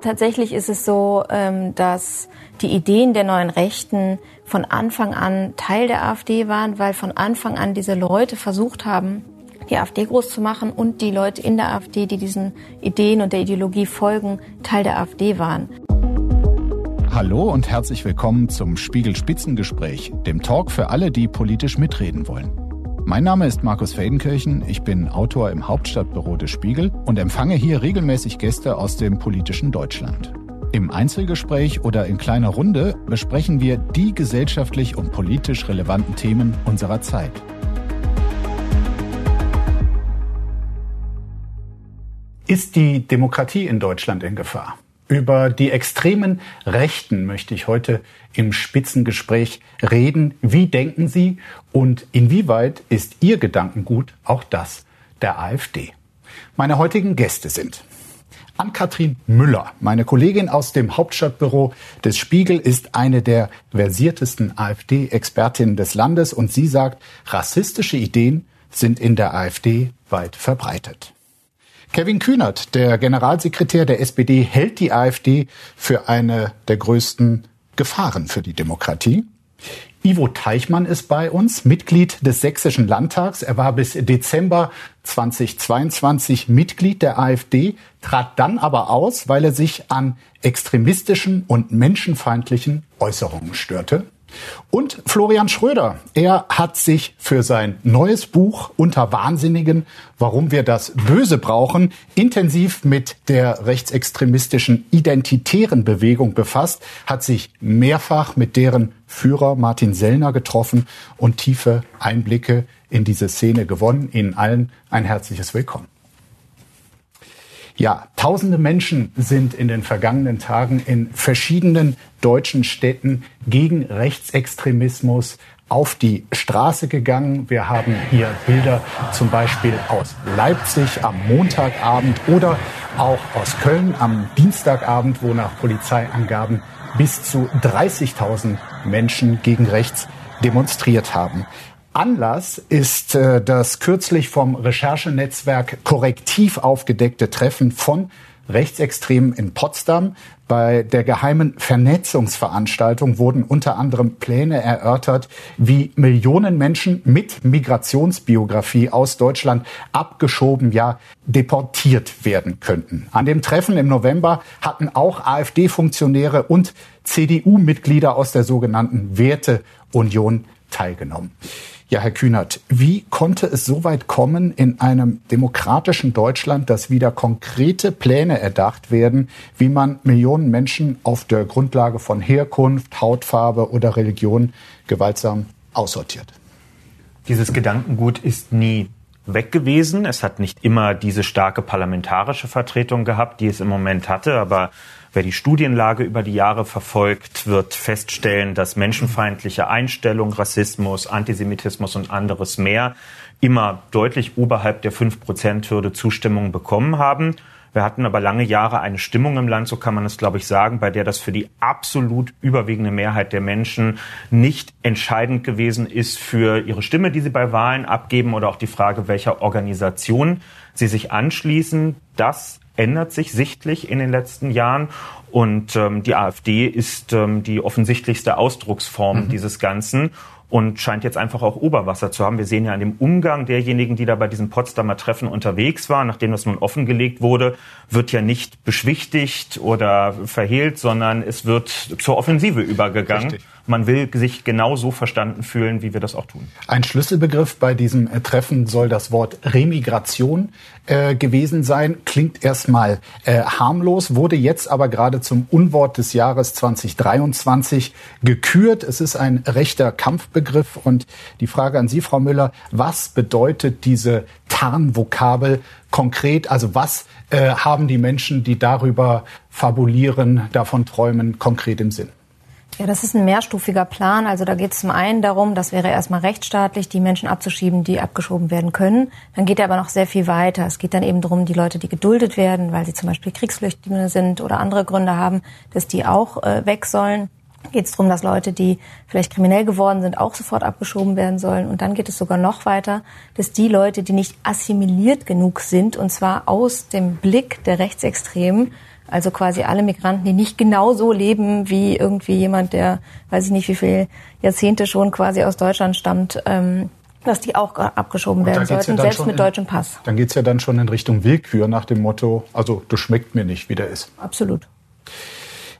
Tatsächlich ist es so, ähm, dass die Ideen der neuen Rechten von Anfang an Teil der AfD waren, weil von Anfang an diese Leute versucht haben, die AfD groß zu machen und die Leute in der AfD, die diesen Ideen und der Ideologie folgen, Teil der AfD waren. Hallo und herzlich willkommen zum Spiegel Spitzengespräch, dem Talk für alle, die politisch mitreden wollen. Mein Name ist Markus Feldenkirchen, ich bin Autor im Hauptstadtbüro des Spiegel und empfange hier regelmäßig Gäste aus dem politischen Deutschland. Im Einzelgespräch oder in kleiner Runde besprechen wir die gesellschaftlich und politisch relevanten Themen unserer Zeit. Ist die Demokratie in Deutschland in Gefahr? Über die extremen Rechten möchte ich heute im Spitzengespräch reden. Wie denken Sie und inwieweit ist Ihr Gedankengut auch das der AfD? Meine heutigen Gäste sind Ann-Kathrin Müller, meine Kollegin aus dem Hauptstadtbüro des Spiegel, ist eine der versiertesten AfD-Expertinnen des Landes und sie sagt, rassistische Ideen sind in der AfD weit verbreitet. Kevin Kühnert, der Generalsekretär der SPD, hält die AfD für eine der größten Gefahren für die Demokratie. Ivo Teichmann ist bei uns, Mitglied des Sächsischen Landtags. Er war bis Dezember 2022 Mitglied der AfD, trat dann aber aus, weil er sich an extremistischen und menschenfeindlichen Äußerungen störte. Und Florian Schröder, er hat sich für sein neues Buch Unter Wahnsinnigen, warum wir das Böse brauchen, intensiv mit der rechtsextremistischen identitären Bewegung befasst, hat sich mehrfach mit deren Führer Martin Sellner getroffen und tiefe Einblicke in diese Szene gewonnen. Ihnen allen ein herzliches Willkommen. Ja, tausende Menschen sind in den vergangenen Tagen in verschiedenen deutschen Städten gegen Rechtsextremismus auf die Straße gegangen. Wir haben hier Bilder zum Beispiel aus Leipzig am Montagabend oder auch aus Köln am Dienstagabend, wo nach Polizeiangaben bis zu 30.000 Menschen gegen rechts demonstriert haben. Anlass ist äh, das kürzlich vom Recherchenetzwerk Korrektiv aufgedeckte Treffen von Rechtsextremen in Potsdam. Bei der geheimen Vernetzungsveranstaltung wurden unter anderem Pläne erörtert, wie Millionen Menschen mit Migrationsbiografie aus Deutschland abgeschoben, ja deportiert werden könnten. An dem Treffen im November hatten auch AfD-Funktionäre und CDU-Mitglieder aus der sogenannten Werteunion teilgenommen. Ja, Herr Kühnert, wie konnte es so weit kommen in einem demokratischen Deutschland, dass wieder konkrete Pläne erdacht werden, wie man Millionen Menschen auf der Grundlage von Herkunft, Hautfarbe oder Religion gewaltsam aussortiert? Dieses Gedankengut ist nie weg gewesen. Es hat nicht immer diese starke parlamentarische Vertretung gehabt, die es im Moment hatte, aber Wer die Studienlage über die Jahre verfolgt, wird feststellen, dass menschenfeindliche Einstellung, Rassismus, Antisemitismus und anderes mehr immer deutlich oberhalb der 5-Prozent-Hürde Zustimmung bekommen haben. Wir hatten aber lange Jahre eine Stimmung im Land, so kann man es, glaube ich, sagen, bei der das für die absolut überwiegende Mehrheit der Menschen nicht entscheidend gewesen ist für ihre Stimme, die sie bei Wahlen abgeben oder auch die Frage, welcher Organisation sie sich anschließen. Das ändert sich sichtlich in den letzten Jahren. Und ähm, die AfD ist ähm, die offensichtlichste Ausdrucksform mhm. dieses Ganzen und scheint jetzt einfach auch Oberwasser zu haben. Wir sehen ja an dem Umgang derjenigen, die da bei diesem Potsdamer Treffen unterwegs waren, nachdem das nun offengelegt wurde, wird ja nicht beschwichtigt oder verhehlt, sondern es wird zur Offensive übergegangen. Richtig man will sich genauso verstanden fühlen, wie wir das auch tun. Ein Schlüsselbegriff bei diesem äh, Treffen soll das Wort Remigration äh, gewesen sein. Klingt erstmal äh, harmlos, wurde jetzt aber gerade zum Unwort des Jahres 2023 gekürt. Es ist ein rechter Kampfbegriff und die Frage an Sie, Frau Müller, was bedeutet diese Tarnvokabel konkret? Also was äh, haben die Menschen, die darüber fabulieren, davon träumen, konkret im Sinn? Ja, das ist ein mehrstufiger Plan. Also da geht es zum einen darum, das wäre erstmal rechtsstaatlich, die Menschen abzuschieben, die abgeschoben werden können. Dann geht er aber noch sehr viel weiter. Es geht dann eben darum, die Leute, die geduldet werden, weil sie zum Beispiel Kriegsflüchtlinge sind oder andere Gründe haben, dass die auch äh, weg sollen. geht es darum, dass Leute, die vielleicht kriminell geworden sind, auch sofort abgeschoben werden sollen. Und dann geht es sogar noch weiter, dass die Leute, die nicht assimiliert genug sind, und zwar aus dem Blick der Rechtsextremen, also quasi alle Migranten, die nicht genau so leben wie irgendwie jemand, der, weiß ich nicht, wie viele Jahrzehnte schon quasi aus Deutschland stammt, ähm, dass die auch abgeschoben werden sollten, ja selbst mit in, deutschem Pass. Dann geht's ja dann schon in Richtung Willkür nach dem Motto, also du schmeckt mir nicht, wie der ist. Absolut.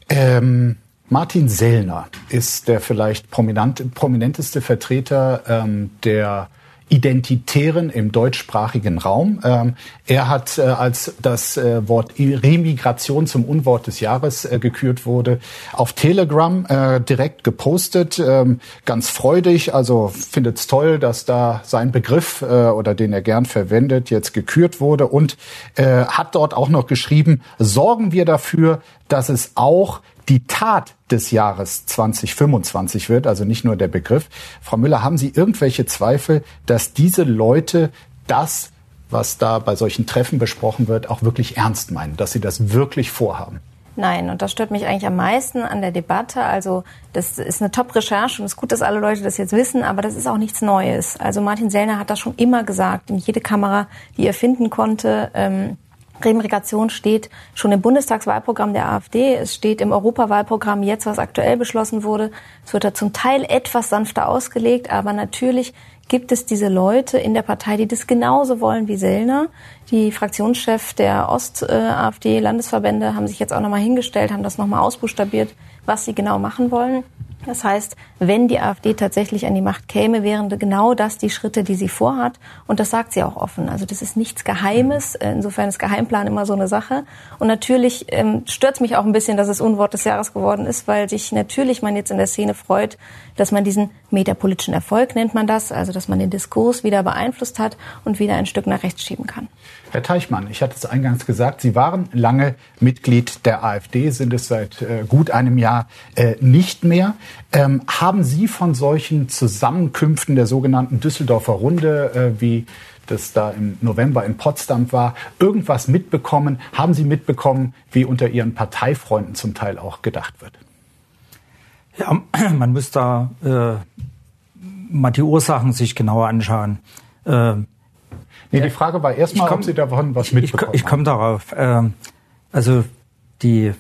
Ähm, Martin Sellner ist der vielleicht prominenteste Vertreter ähm, der Identitären im deutschsprachigen Raum. Ähm, er hat, äh, als das äh, Wort Remigration zum Unwort des Jahres äh, gekürt wurde, auf Telegram direkt gepostet, ähm, ganz freudig. Also findet es toll, dass da sein Begriff oder den er gern verwendet jetzt gekürt wurde und hat dort auch noch geschrieben: Sorgen wir dafür, dass es auch die Tat des Jahres 2025 wird, also nicht nur der Begriff. Frau Müller, haben Sie irgendwelche Zweifel, dass diese Leute das, was da bei solchen Treffen besprochen wird, auch wirklich ernst meinen, dass sie das wirklich vorhaben? Nein, und das stört mich eigentlich am meisten an der Debatte. Also das ist eine Top-Recherche und es ist gut, dass alle Leute das jetzt wissen, aber das ist auch nichts Neues. Also Martin Sellner hat das schon immer gesagt, in jede Kamera, die er finden konnte. Ähm, Remigration steht schon im Bundestagswahlprogramm der AfD. Es steht im Europawahlprogramm jetzt, was aktuell beschlossen wurde. Es wird da zum Teil etwas sanfter ausgelegt, aber natürlich gibt es diese Leute in der Partei, die das genauso wollen wie Sellner. Die Fraktionschef der Ost-AfD-Landesverbände haben sich jetzt auch nochmal hingestellt, haben das nochmal ausbuchstabiert, was sie genau machen wollen. Das heißt, wenn die AfD tatsächlich an die Macht käme, wären genau das die Schritte, die sie vorhat. Und das sagt sie auch offen. Also das ist nichts Geheimes. Insofern ist Geheimplan immer so eine Sache. Und natürlich ähm, stört mich auch ein bisschen, dass es Unwort des Jahres geworden ist, weil sich natürlich man jetzt in der Szene freut, dass man diesen metapolitischen Erfolg nennt man das, also dass man den Diskurs wieder beeinflusst hat und wieder ein Stück nach rechts schieben kann. Herr Teichmann, ich hatte es eingangs gesagt, Sie waren lange Mitglied der AfD, sind es seit äh, gut einem Jahr äh, nicht mehr. Ähm, haben Sie von solchen Zusammenkünften der sogenannten Düsseldorfer Runde, äh, wie das da im November in Potsdam war, irgendwas mitbekommen? Haben Sie mitbekommen, wie unter Ihren Parteifreunden zum Teil auch gedacht wird? Ja, man muss da äh, mal die Ursachen sich genauer anschauen. Nee, die Frage war erstmal, ob Sie davon was mitbekommen Ich, ich komme darauf. Ähm, also die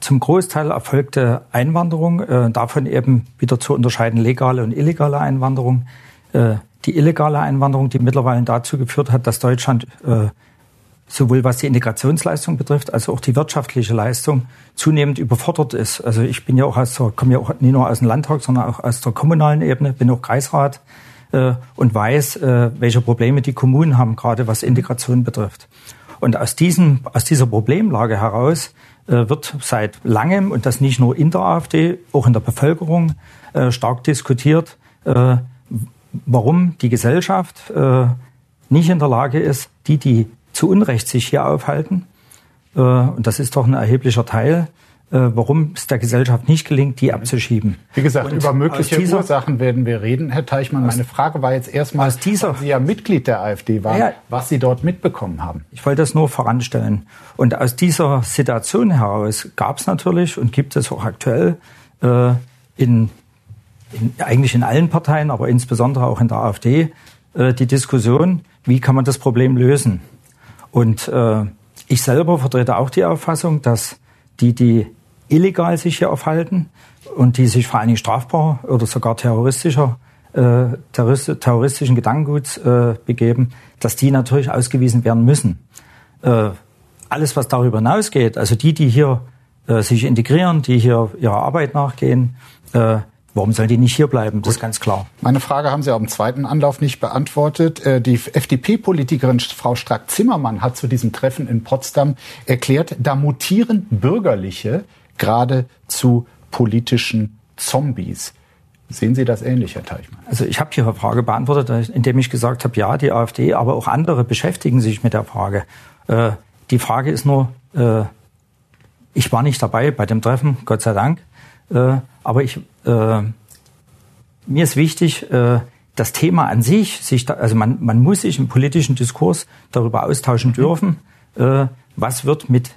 zum Großteil erfolgte Einwanderung, äh, davon eben wieder zu unterscheiden legale und illegale Einwanderung. Äh, die illegale Einwanderung, die mittlerweile dazu geführt hat, dass Deutschland äh, sowohl was die Integrationsleistung betrifft, als auch die wirtschaftliche Leistung zunehmend überfordert ist. Also ich bin ja auch aus der, komme ja auch nicht nur aus dem Landtag, sondern auch aus der kommunalen Ebene, bin auch Kreisrat äh, und weiß, äh, welche Probleme die Kommunen haben, gerade was Integration betrifft. Und aus, diesem, aus dieser Problemlage heraus äh, wird seit langem, und das nicht nur in der AfD, auch in der Bevölkerung, äh, stark diskutiert, äh, warum die Gesellschaft äh, nicht in der Lage ist, die, die zu Unrecht sich hier aufhalten, äh, und das ist doch ein erheblicher Teil, warum es der Gesellschaft nicht gelingt, die abzuschieben. Wie gesagt, und über mögliche dieser, Ursachen werden wir reden, Herr Teichmann. Meine Frage war jetzt erstmal, aus dieser, Sie ja Mitglied der AfD waren, ja, was Sie dort mitbekommen haben. Ich wollte das nur voranstellen. Und aus dieser Situation heraus gab es natürlich und gibt es auch aktuell äh, in, in, eigentlich in allen Parteien, aber insbesondere auch in der AfD, äh, die Diskussion, wie kann man das Problem lösen. Und äh, ich selber vertrete auch die Auffassung, dass die, die illegal sich hier aufhalten und die sich vor allen Dingen strafbar oder sogar terroristischer äh, terroristischen Gedankenguts äh, begeben, dass die natürlich ausgewiesen werden müssen. Äh, alles, was darüber hinausgeht, also die, die hier äh, sich integrieren, die hier ihrer Arbeit nachgehen, äh, Warum sollen die nicht hier bleiben? Das ist ganz klar. Meine Frage haben Sie auch im zweiten Anlauf nicht beantwortet. Äh, die FDP-Politikerin Frau Strack-Zimmermann hat zu diesem Treffen in Potsdam erklärt, da mutieren Bürgerliche gerade zu politischen Zombies. Sehen Sie das ähnlich, Herr Teichmann? Also ich habe Ihre Frage beantwortet, indem ich gesagt habe, ja, die AfD, aber auch andere beschäftigen sich mit der Frage. Äh, die Frage ist nur, äh, ich war nicht dabei bei dem Treffen, Gott sei Dank, äh, aber ich, mir ist wichtig, das Thema an sich, sich da, also man, man muss sich im politischen Diskurs darüber austauschen dürfen, was wird mit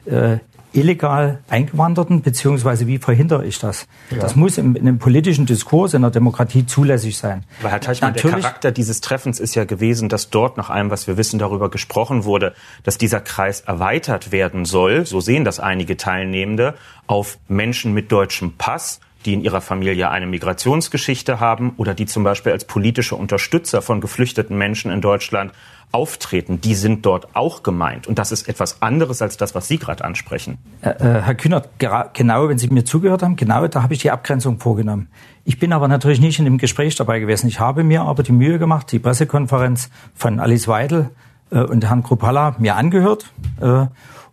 illegal Eingewanderten, beziehungsweise wie verhindere ich das? Ja. Das muss im, in einem politischen Diskurs in der Demokratie zulässig sein. Aber Herr Teichmann, Natürlich, der Charakter dieses Treffens ist ja gewesen, dass dort nach allem, was wir wissen, darüber gesprochen wurde, dass dieser Kreis erweitert werden soll, so sehen das einige Teilnehmende, auf Menschen mit deutschem Pass, die in ihrer Familie eine Migrationsgeschichte haben oder die zum Beispiel als politische Unterstützer von geflüchteten Menschen in Deutschland auftreten, die sind dort auch gemeint. Und das ist etwas anderes als das, was Sie gerade ansprechen. Äh, äh Herr Kühnert, genau, wenn Sie mir zugehört haben, genau da habe ich die Abgrenzung vorgenommen. Ich bin aber natürlich nicht in dem Gespräch dabei gewesen. Ich habe mir aber die Mühe gemacht, die Pressekonferenz von Alice Weidel äh, und Herrn Kruppalla mir angehört. Äh,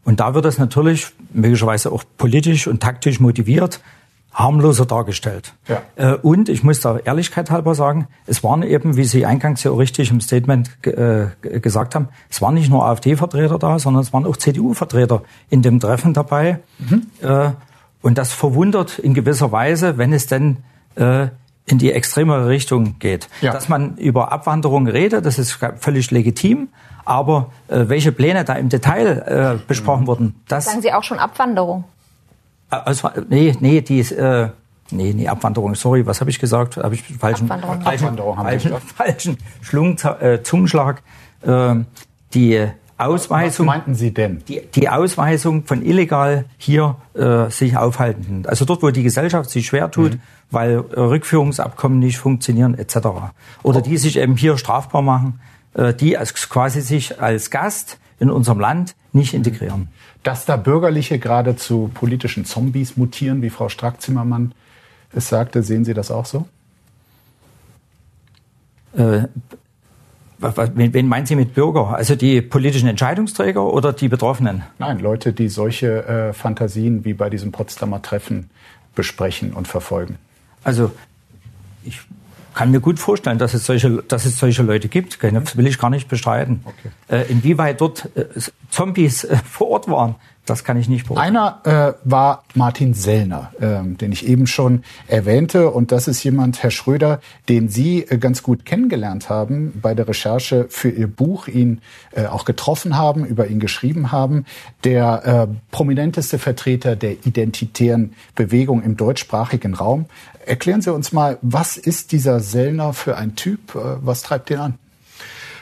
und da wird es natürlich möglicherweise auch politisch und taktisch motiviert harmloser dargestellt. Ja. Äh, und ich muss da Ehrlichkeit halber sagen, es waren eben, wie Sie eingangs ja auch richtig im Statement äh, gesagt haben, es waren nicht nur AfD-Vertreter da, sondern es waren auch CDU-Vertreter in dem Treffen dabei. Mhm. Äh, und das verwundert in gewisser Weise, wenn es denn in die extremere Richtung geht. Ja. Dass man über Abwanderung redet, das ist völlig legitim. Aber welche Pläne da im Detail besprochen mhm. wurden, das sagen Sie auch schon Abwanderung. Also, nee, nee, die ist, äh, nee, nee, Abwanderung, sorry, was habe ich gesagt? Habe ich falschen, Abwanderung. falschen, Abwanderung falschen, falschen Schlung, äh, Zungenschlag. Äh, die Ausweisung. Was meinten Sie denn? Die, die Ausweisung von illegal hier äh, sich aufhaltenden. Also dort, wo die Gesellschaft sich schwer tut, mhm. weil äh, Rückführungsabkommen nicht funktionieren etc. Oder oh. die sich eben hier strafbar machen, äh, die als, quasi sich als Gast in unserem Land nicht integrieren. Dass da Bürgerliche gerade zu politischen Zombies mutieren, wie Frau Strack-Zimmermann es sagte, sehen Sie das auch so? Äh, wen meinen Sie mit Bürger? Also die politischen Entscheidungsträger oder die Betroffenen? Nein, Leute, die solche äh, Fantasien wie bei diesem Potsdamer Treffen besprechen und verfolgen. Also ich kann mir gut vorstellen, dass es solche, dass es solche Leute gibt. Das will ich gar nicht bestreiten. Okay. Äh, inwieweit dort äh, Zombies äh, vor Ort waren, das kann ich nicht beurteilen. Einer äh, war Martin Sellner, äh, den ich eben schon erwähnte. Und das ist jemand, Herr Schröder, den Sie äh, ganz gut kennengelernt haben bei der Recherche für Ihr Buch, ihn äh, auch getroffen haben, über ihn geschrieben haben. Der äh, prominenteste Vertreter der identitären Bewegung im deutschsprachigen Raum. Erklären Sie uns mal, was ist dieser Sellner für ein Typ? Äh, was treibt den an?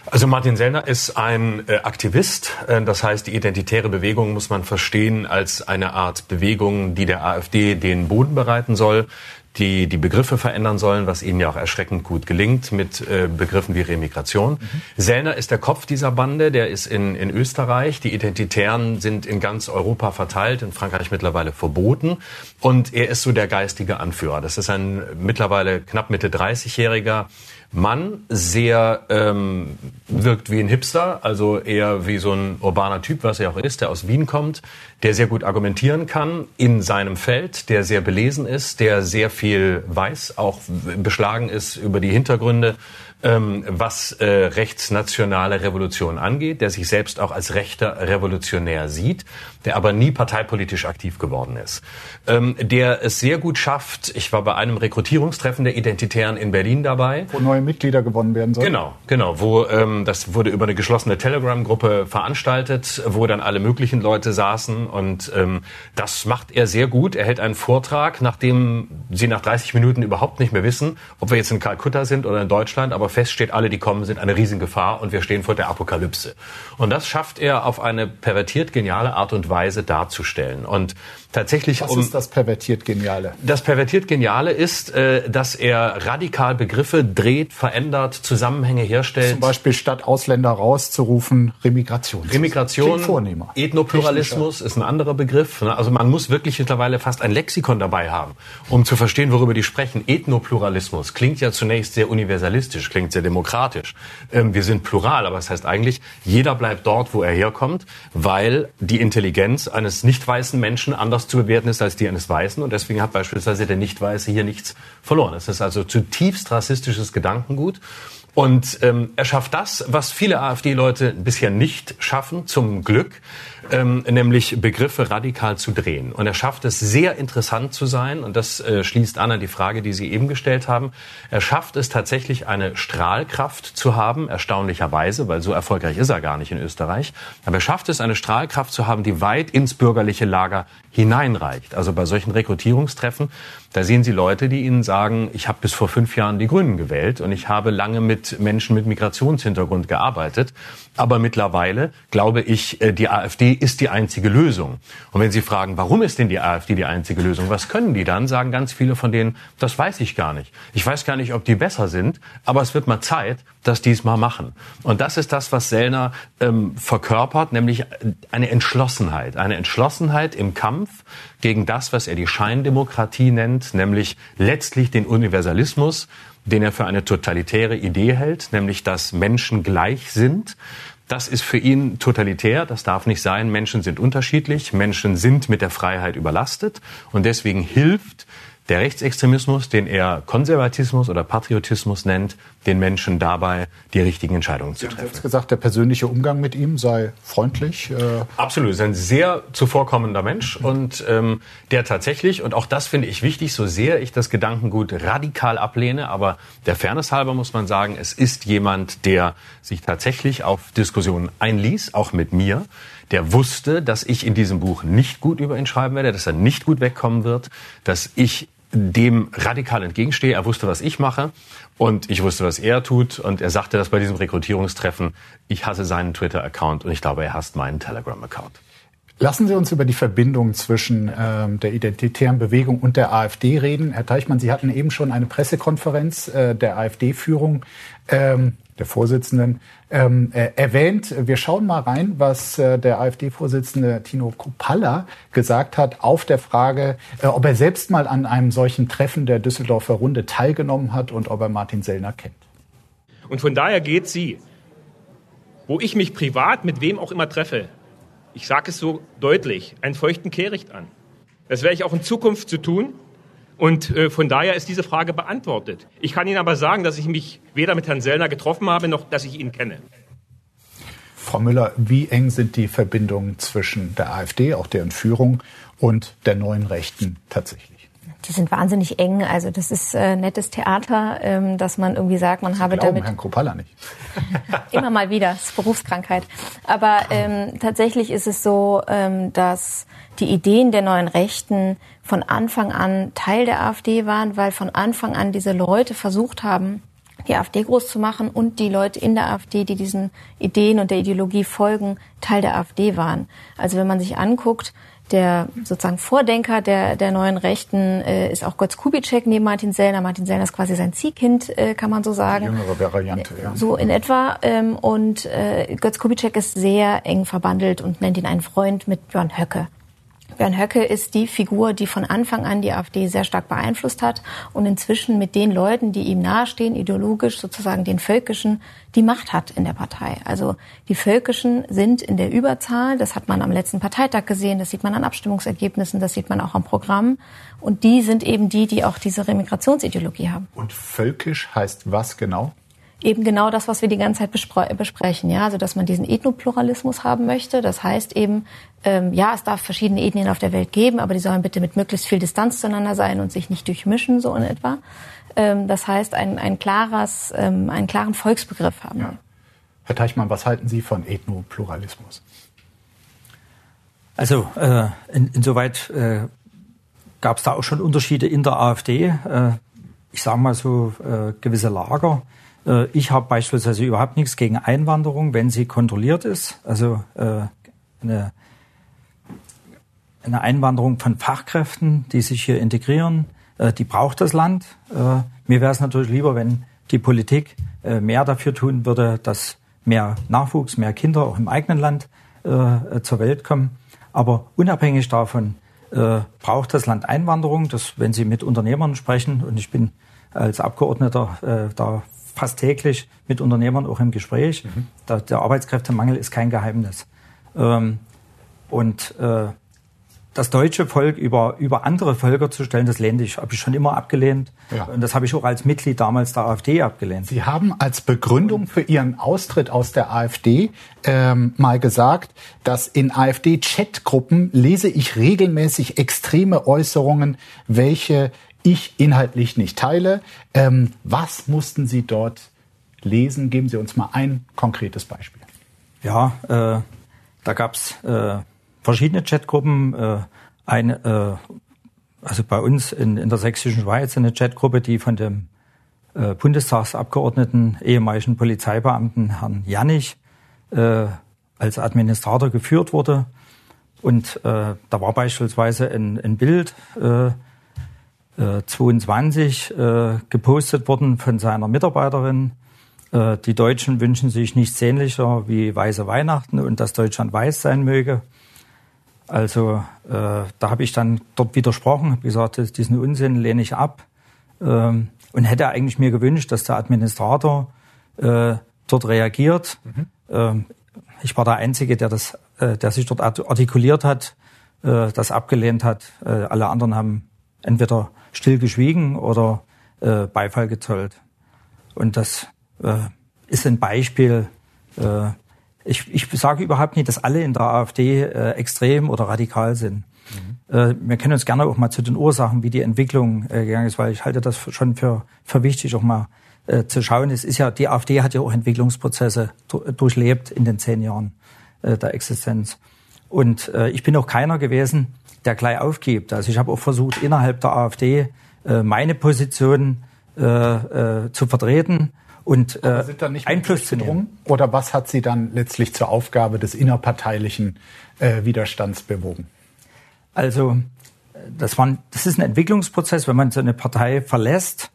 Also Martin Sellner ist ein äh, Aktivist. Äh, das heißt, die identitäre Bewegung muss man verstehen als eine Art Bewegung, die der AfD den Boden bereiten soll, die die Begriffe verändern sollen, was ihnen ja auch erschreckend gut gelingt mit äh, Begriffen wie Remigration. Mhm. Sellner ist der Kopf dieser Bande, der ist in, in Österreich. Die Identitären sind in ganz Europa verteilt, in Frankreich mittlerweile verboten. Und er ist so der geistige Anführer. Das ist ein mittlerweile knapp Mitte 30-jähriger Mann, sehr ähm, wirkt wie ein Hipster, also eher wie so ein urbaner Typ, was er auch ist, der aus Wien kommt, der sehr gut argumentieren kann in seinem Feld, der sehr belesen ist, der sehr viel weiß, auch beschlagen ist über die Hintergründe ähm, was äh, rechtsnationale Revolution angeht, der sich selbst auch als rechter Revolutionär sieht, der aber nie parteipolitisch aktiv geworden ist, ähm, der es sehr gut schafft. Ich war bei einem Rekrutierungstreffen der Identitären in Berlin dabei, wo neue Mitglieder gewonnen werden sollen. Genau, genau, wo ähm, das wurde über eine geschlossene Telegram-Gruppe veranstaltet, wo dann alle möglichen Leute saßen und ähm, das macht er sehr gut. Er hält einen Vortrag, nachdem sie nach 30 Minuten überhaupt nicht mehr wissen, ob wir jetzt in Kalkutta sind oder in Deutschland, aber fest steht, alle, die kommen, sind eine Riesengefahr und wir stehen vor der Apokalypse. Und das schafft er auf eine pervertiert geniale Art und Weise darzustellen. Und tatsächlich Was um, ist das pervertiert Geniale? Das pervertiert Geniale ist, äh, dass er radikal Begriffe dreht, verändert, Zusammenhänge herstellt. Zum Beispiel statt Ausländer rauszurufen, Remigration. Remigration, Ethnopluralismus ist ein anderer Begriff. Ne? Also man muss wirklich mittlerweile fast ein Lexikon dabei haben, um zu verstehen, worüber die sprechen. Ethnopluralismus klingt ja zunächst sehr universalistisch, klingt sehr demokratisch. Ähm, wir sind plural, aber es das heißt eigentlich, jeder bleibt dort, wo er herkommt, weil die Intelligenz eines nicht weißen Menschen anders zu bewerten ist als die eines Weißen. Und deswegen hat beispielsweise der Nicht-Weiße hier nichts verloren. Es ist also zutiefst rassistisches Gedankengut. Und ähm, er schafft das, was viele AfD-Leute bisher nicht schaffen, zum Glück, ähm, nämlich Begriffe radikal zu drehen. Und er schafft es sehr interessant zu sein, und das äh, schließt an an die Frage, die Sie eben gestellt haben. Er schafft es tatsächlich eine Strahlkraft zu haben, erstaunlicherweise, weil so erfolgreich ist er gar nicht in Österreich. Aber er schafft es, eine Strahlkraft zu haben, die weit ins bürgerliche Lager hineinreicht. Also bei solchen Rekrutierungstreffen, da sehen Sie Leute, die Ihnen sagen, ich habe bis vor fünf Jahren die Grünen gewählt und ich habe lange mit Menschen mit Migrationshintergrund gearbeitet. Aber mittlerweile glaube ich, äh, die AfD ist die einzige Lösung. Und wenn Sie fragen, warum ist denn die AfD die einzige Lösung? Was können die dann? Sagen ganz viele von denen, das weiß ich gar nicht. Ich weiß gar nicht, ob die besser sind, aber es wird mal Zeit, dass die es mal machen. Und das ist das, was Sellner ähm, verkörpert, nämlich eine Entschlossenheit. Eine Entschlossenheit im Kampf gegen das, was er die Scheindemokratie nennt, nämlich letztlich den Universalismus, den er für eine totalitäre Idee hält, nämlich dass Menschen gleich sind. Das ist für ihn totalitär, das darf nicht sein. Menschen sind unterschiedlich, Menschen sind mit der Freiheit überlastet und deswegen hilft der Rechtsextremismus, den er Konservatismus oder Patriotismus nennt, den Menschen dabei, die richtigen Entscheidungen zu treffen. Sie haben gesagt, der persönliche Umgang mit ihm sei freundlich. Äh Absolut, ist ein sehr zuvorkommender Mensch und ähm, der tatsächlich, und auch das finde ich wichtig, so sehr ich das Gedankengut radikal ablehne, aber der Fairness halber muss man sagen, es ist jemand, der sich tatsächlich auf Diskussionen einließ, auch mit mir, der wusste, dass ich in diesem Buch nicht gut über ihn schreiben werde, dass er nicht gut wegkommen wird, dass ich dem radikal entgegenstehe. Er wusste, was ich mache und ich wusste, was er tut. Und er sagte das bei diesem Rekrutierungstreffen. Ich hasse seinen Twitter-Account und ich glaube, er hasst meinen Telegram-Account. Lassen Sie uns über die Verbindung zwischen ähm, der identitären Bewegung und der AfD reden. Herr Teichmann, Sie hatten eben schon eine Pressekonferenz äh, der AfD-Führung ähm, der Vorsitzenden, ähm, äh, erwähnt. Wir schauen mal rein, was äh, der AfD-Vorsitzende Tino Kupalla gesagt hat auf der Frage, äh, ob er selbst mal an einem solchen Treffen der Düsseldorfer Runde teilgenommen hat und ob er Martin Sellner kennt. Und von daher geht sie, wo ich mich privat mit wem auch immer treffe, ich sage es so deutlich, einen feuchten Kehricht an. Das werde ich auch in Zukunft zu tun. Und äh, von daher ist diese Frage beantwortet. Ich kann Ihnen aber sagen, dass ich mich weder mit Herrn Sellner getroffen habe, noch dass ich ihn kenne. Frau Müller, wie eng sind die Verbindungen zwischen der AfD, auch deren Führung, und der neuen Rechten tatsächlich? Die sind wahnsinnig eng. Also das ist äh, nettes Theater, ähm, dass man irgendwie sagt, man Sie habe glauben damit Herrn Kropalla nicht. immer mal wieder, das ist Berufskrankheit. Aber ähm, tatsächlich ist es so, ähm, dass die Ideen der neuen Rechten von Anfang an Teil der AfD waren, weil von Anfang an diese Leute versucht haben, die AfD groß zu machen und die Leute in der AfD, die diesen Ideen und der Ideologie folgen, Teil der AfD waren. Also wenn man sich anguckt, der sozusagen Vordenker der, der neuen Rechten äh, ist auch Götz Kubitschek neben Martin Sellner. Martin Sellner ist quasi sein Ziehkind, äh, kann man so sagen. Jüngere Variante, ja. So in etwa. Ähm, und äh, Götz Kubitschek ist sehr eng verbandelt und nennt ihn einen Freund mit Björn Höcke. Björn Höcke ist die Figur, die von Anfang an die AfD sehr stark beeinflusst hat und inzwischen mit den Leuten, die ihm nahestehen, ideologisch sozusagen den Völkischen, die Macht hat in der Partei. Also die Völkischen sind in der Überzahl, das hat man am letzten Parteitag gesehen, das sieht man an Abstimmungsergebnissen, das sieht man auch am Programm. Und die sind eben die, die auch diese Remigrationsideologie haben. Und völkisch heißt was genau? Eben genau das, was wir die ganze Zeit besprechen. Ja, also dass man diesen Ethnopluralismus haben möchte. Das heißt eben, ähm, ja, es darf verschiedene Ethnien auf der Welt geben, aber die sollen bitte mit möglichst viel Distanz zueinander sein und sich nicht durchmischen, so in etwa. Ähm, das heißt, ein, ein klares, ähm, einen klaren Volksbegriff haben. Ja. Herr Teichmann, was halten Sie von Ethnopluralismus? Also äh, in, insoweit äh, gab es da auch schon Unterschiede in der AfD. Äh, ich sage mal so äh, gewisse Lager. Äh, ich habe beispielsweise überhaupt nichts gegen Einwanderung, wenn sie kontrolliert ist. Also äh, eine, eine Einwanderung von Fachkräften, die sich hier integrieren, äh, die braucht das Land. Mir wäre es natürlich lieber, wenn die Politik mehr dafür tun würde, dass mehr Nachwuchs, mehr Kinder auch im eigenen Land zur Welt kommen. Aber unabhängig davon braucht das Land Einwanderung. Das, wenn Sie mit Unternehmern sprechen, und ich bin als Abgeordneter da fast täglich mit Unternehmern auch im Gespräch. Mhm. Da, der Arbeitskräftemangel ist kein Geheimnis. Ähm, und äh, das deutsche Volk über, über andere Völker zu stellen, das lehne ich, habe ich schon immer abgelehnt. Ja. Und das habe ich auch als Mitglied damals der AfD abgelehnt. Sie haben als Begründung für Ihren Austritt aus der AfD ähm, mal gesagt, dass in AfD-Chatgruppen lese ich regelmäßig extreme Äußerungen, welche ich inhaltlich nicht teile. Ähm, was mussten Sie dort lesen? Geben Sie uns mal ein konkretes Beispiel. Ja, äh, da gab's äh, verschiedene Chatgruppen. Äh, eine, äh, also bei uns in, in der sächsischen Schweiz eine Chatgruppe, die von dem äh, Bundestagsabgeordneten, ehemaligen Polizeibeamten Herrn Jannig äh, als Administrator geführt wurde. Und da war beispielsweise ein, ein Bild 22 äh, gepostet worden von seiner Mitarbeiterin. Äh, die Deutschen wünschen sich nichts sehnlicher wie weiße Weihnachten und dass Deutschland weiß sein möge. Also äh, da habe ich dann dort widersprochen, habe gesagt, diesen Unsinn lehne ich ab ähm, und hätte eigentlich mir gewünscht, dass der Administrator äh, dort reagiert. Mhm. Ähm, ich war der Einzige, der das, äh, der sich dort artikuliert hat, äh, das abgelehnt hat. Äh, alle anderen haben entweder still geschwiegen oder äh, Beifall gezollt. Und das äh, ist ein Beispiel. Äh, ich, ich sage überhaupt nicht, dass alle in der AfD äh, extrem oder radikal sind. Mhm. Äh, wir können uns gerne auch mal zu den Ursachen, wie die Entwicklung äh, gegangen ist, weil ich halte das schon für, für wichtig, auch mal äh, zu schauen. Es ist ja, die AfD hat ja auch Entwicklungsprozesse durchlebt in den zehn Jahren äh, der Existenz. Und äh, ich bin auch keiner gewesen, der gleich aufgibt. Also ich habe auch versucht, innerhalb der AfD äh, meine Position äh, äh, zu vertreten und äh, Einfluss zu nehmen. Oder was hat Sie dann letztlich zur Aufgabe des innerparteilichen äh, Widerstands bewogen? Also das, war, das ist ein Entwicklungsprozess, wenn man so eine Partei verlässt,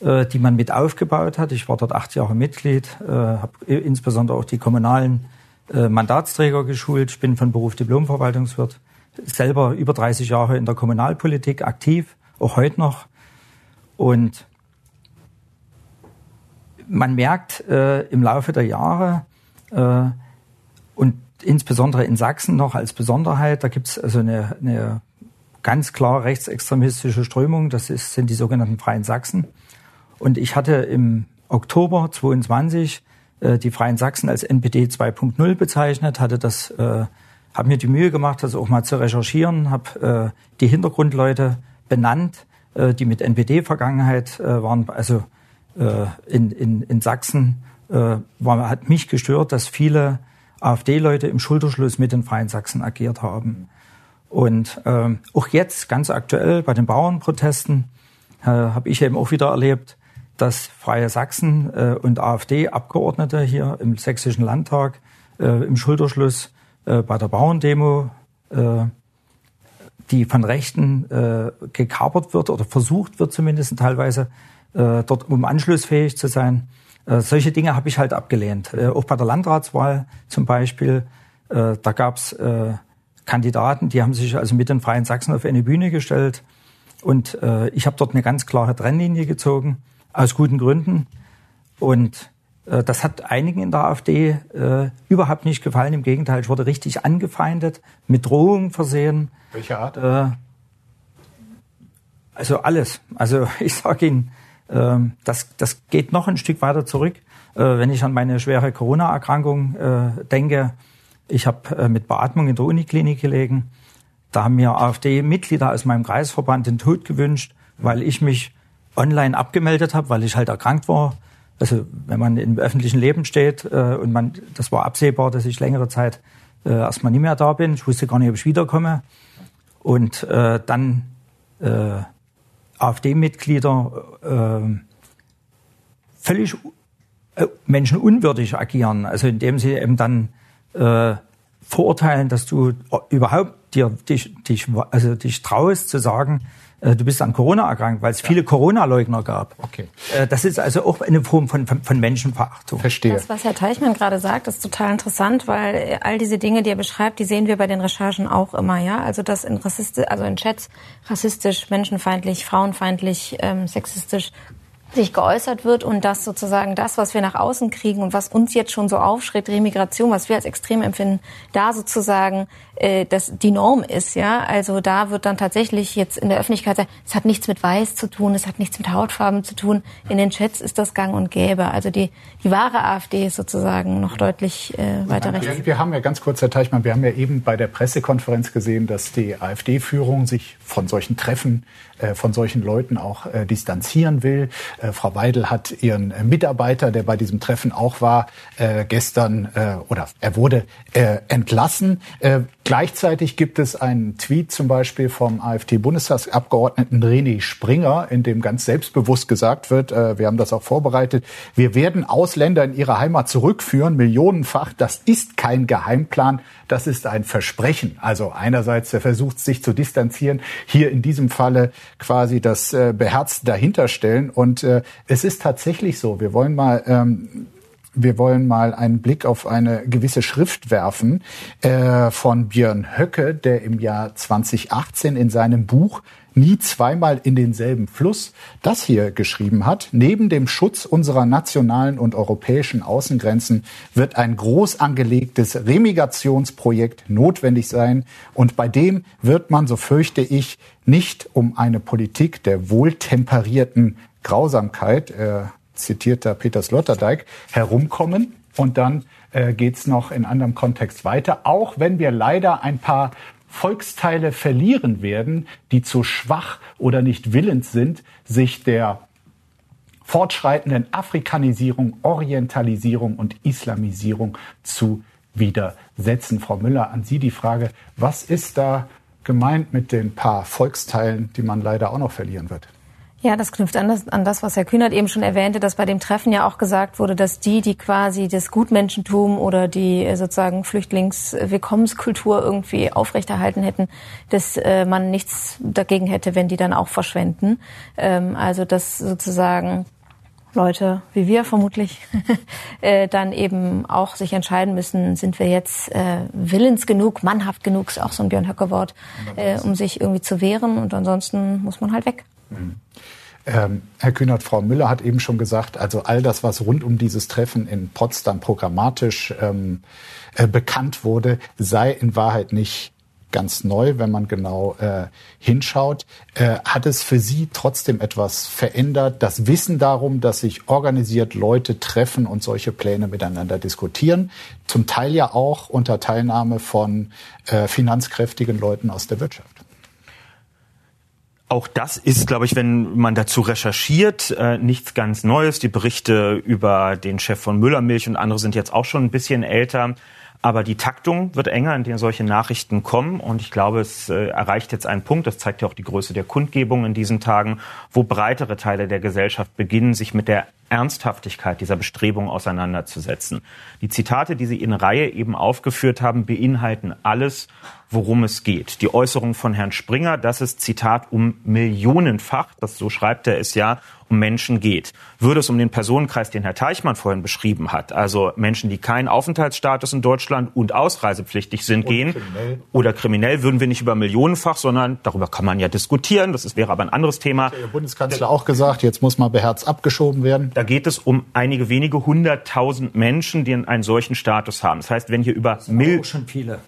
äh, die man mit aufgebaut hat. Ich war dort acht Jahre Mitglied, äh, habe insbesondere auch die kommunalen äh, Mandatsträger geschult. Ich bin von Beruf Diplomverwaltungswirt, selber über 30 Jahre in der Kommunalpolitik aktiv, auch heute noch. Und man merkt äh, im Laufe der Jahre äh, und insbesondere in Sachsen noch als Besonderheit, da gibt es also eine, eine ganz klar rechtsextremistische Strömung, das ist, sind die sogenannten Freien Sachsen. Und ich hatte im Oktober 22 äh, die Freien Sachsen als NPD 2.0 bezeichnet, hatte das, äh, habe mir die Mühe gemacht, das auch mal zu recherchieren, habe äh, die Hintergrundleute benannt, äh, die mit NPD-Vergangenheit äh, waren, also äh, in, in, in Sachsen äh, war, hat mich gestört, dass viele AfD-Leute im Schulterschluss mit den Freien Sachsen agiert haben. Und äh, auch jetzt, ganz aktuell bei den Bauernprotesten, äh, habe ich eben auch wieder erlebt, dass Freie Sachsen äh, und AfD-Abgeordnete hier im Sächsischen Landtag äh, im Schulterschluss äh, bei der Bauerndemo, äh, die von Rechten äh, gekapert wird oder versucht wird zumindest teilweise, äh, dort um anschlussfähig zu sein. Äh, solche Dinge habe ich halt abgelehnt. Äh, auch bei der Landratswahl zum Beispiel, äh, da gab es äh, Kandidaten, die haben sich also mit den Freien Sachsen auf eine Bühne gestellt. Und äh, ich habe dort eine ganz klare Trennlinie gezogen, aus guten Gründen. Und das hat einigen in der AfD äh, überhaupt nicht gefallen. Im Gegenteil, ich wurde richtig angefeindet, mit Drohungen versehen. Welche Art? Äh, also alles. Also ich sage Ihnen, ähm, das, das geht noch ein Stück weiter zurück. Äh, wenn ich an meine schwere Corona-Erkrankung äh, denke, ich habe äh, mit Beatmung in der Uniklinik gelegen. Da haben mir AfD-Mitglieder aus meinem Kreisverband den Tod gewünscht, weil ich mich online abgemeldet habe, weil ich halt erkrankt war. Also wenn man im öffentlichen Leben steht und man, das war absehbar, dass ich längere Zeit erstmal nicht mehr da bin. Ich wusste gar nicht, ob ich wiederkomme. Und dann AfD-Mitglieder äh, völlig äh, menschenunwürdig agieren, also indem sie eben dann äh, verurteilen, dass du überhaupt dir dich, dich, also dich traust zu sagen, äh, du bist an Corona erkrankt, weil es ja. viele Corona-Leugner gab. Okay. Äh, das ist also auch eine Form von, von, von Menschenverachtung. Verstehe. Das, was Herr Teichmann gerade sagt, ist total interessant, weil äh, all diese Dinge, die er beschreibt, die sehen wir bei den Recherchen auch immer, ja. Also dass in Rassist also in Chats rassistisch, menschenfeindlich, frauenfeindlich, ähm, sexistisch sich geäußert wird und dass sozusagen das, was wir nach außen kriegen und was uns jetzt schon so aufschritt, Remigration, was wir als extrem empfinden, da sozusagen äh, das die Norm ist, ja. Also da wird dann tatsächlich jetzt in der Öffentlichkeit sagen, es hat nichts mit Weiß zu tun, es hat nichts mit Hautfarben zu tun. In den Chats ist das gang und gäbe. Also die, die wahre AfD ist sozusagen noch deutlich äh, weiter rechts. Wir, wir haben ja ganz kurz, Herr Teichmann, wir haben ja eben bei der Pressekonferenz gesehen, dass die AfD-Führung sich von solchen Treffen äh, von solchen Leuten auch äh, distanzieren will. Äh, Frau Weidel hat ihren äh, Mitarbeiter, der bei diesem Treffen auch war, äh, gestern äh, oder er wurde äh, entlassen. Äh, gleichzeitig gibt es einen Tweet zum Beispiel vom AfD-Bundestagsabgeordneten René Springer, in dem ganz selbstbewusst gesagt wird, äh, wir haben das auch vorbereitet, wir werden Ausländer in ihre Heimat zurückführen, millionenfach. Das ist kein Geheimplan, das ist ein Versprechen. Also einerseits der versucht sich zu distanzieren, hier in diesem Falle quasi das äh, beherzt dahinterstellen. Und äh, es ist tatsächlich so, wir wollen mal ähm, wir wollen mal einen Blick auf eine gewisse Schrift werfen äh, von Björn Höcke, der im Jahr 2018 in seinem Buch nie zweimal in denselben Fluss das hier geschrieben hat. Neben dem Schutz unserer nationalen und europäischen Außengrenzen wird ein groß angelegtes Remigationsprojekt notwendig sein. Und bei dem wird man, so fürchte ich, nicht um eine Politik der wohltemperierten Grausamkeit, äh, zitierter Peter Sloterdijk, herumkommen. Und dann äh, geht's noch in anderem Kontext weiter, auch wenn wir leider ein paar Volksteile verlieren werden, die zu schwach oder nicht willens sind, sich der fortschreitenden Afrikanisierung, Orientalisierung und Islamisierung zu widersetzen. Frau Müller, an Sie die Frage, was ist da gemeint mit den paar Volksteilen, die man leider auch noch verlieren wird? Ja, das knüpft an das, an das, was Herr Kühnert eben schon erwähnte, dass bei dem Treffen ja auch gesagt wurde, dass die, die quasi das Gutmenschentum oder die äh, sozusagen Flüchtlingswillkommenskultur irgendwie aufrechterhalten hätten, dass äh, man nichts dagegen hätte, wenn die dann auch verschwenden. Ähm, also dass sozusagen Leute wie wir vermutlich äh, dann eben auch sich entscheiden müssen, sind wir jetzt äh, willens genug, mannhaft genug, ist auch so ein Björn Höcke Wort, äh, um sich irgendwie zu wehren und ansonsten muss man halt weg. Mhm. Ähm, Herr Kühnert, Frau Müller hat eben schon gesagt, also all das, was rund um dieses Treffen in Potsdam programmatisch ähm, äh, bekannt wurde, sei in Wahrheit nicht ganz neu, wenn man genau äh, hinschaut. Äh, hat es für Sie trotzdem etwas verändert? Das Wissen darum, dass sich organisiert Leute treffen und solche Pläne miteinander diskutieren, zum Teil ja auch unter Teilnahme von äh, finanzkräftigen Leuten aus der Wirtschaft. Auch das ist, glaube ich, wenn man dazu recherchiert, äh, nichts ganz Neues. Die Berichte über den Chef von Müllermilch und andere sind jetzt auch schon ein bisschen älter. Aber die Taktung wird enger, in der solche Nachrichten kommen. Und ich glaube, es äh, erreicht jetzt einen Punkt, das zeigt ja auch die Größe der Kundgebung in diesen Tagen, wo breitere Teile der Gesellschaft beginnen, sich mit der Ernsthaftigkeit dieser Bestrebung auseinanderzusetzen. Die Zitate, die Sie in Reihe eben aufgeführt haben, beinhalten alles, worum es geht. Die Äußerung von Herrn Springer, dass es, Zitat, um millionenfach, das so schreibt er es ja, um Menschen geht. Würde es um den Personenkreis, den Herr Teichmann vorhin beschrieben hat, also Menschen, die keinen Aufenthaltsstatus in Deutschland und ausreisepflichtig sind, und gehen kriminell. oder kriminell, würden wir nicht über millionenfach, sondern darüber kann man ja diskutieren. Das ist, wäre aber ein anderes Thema. Der Bundeskanzler auch gesagt, jetzt muss mal beherzt abgeschoben werden. Da geht es um einige wenige hunderttausend Menschen, die einen solchen Status haben. Das heißt, wenn hier über Mil schon viele.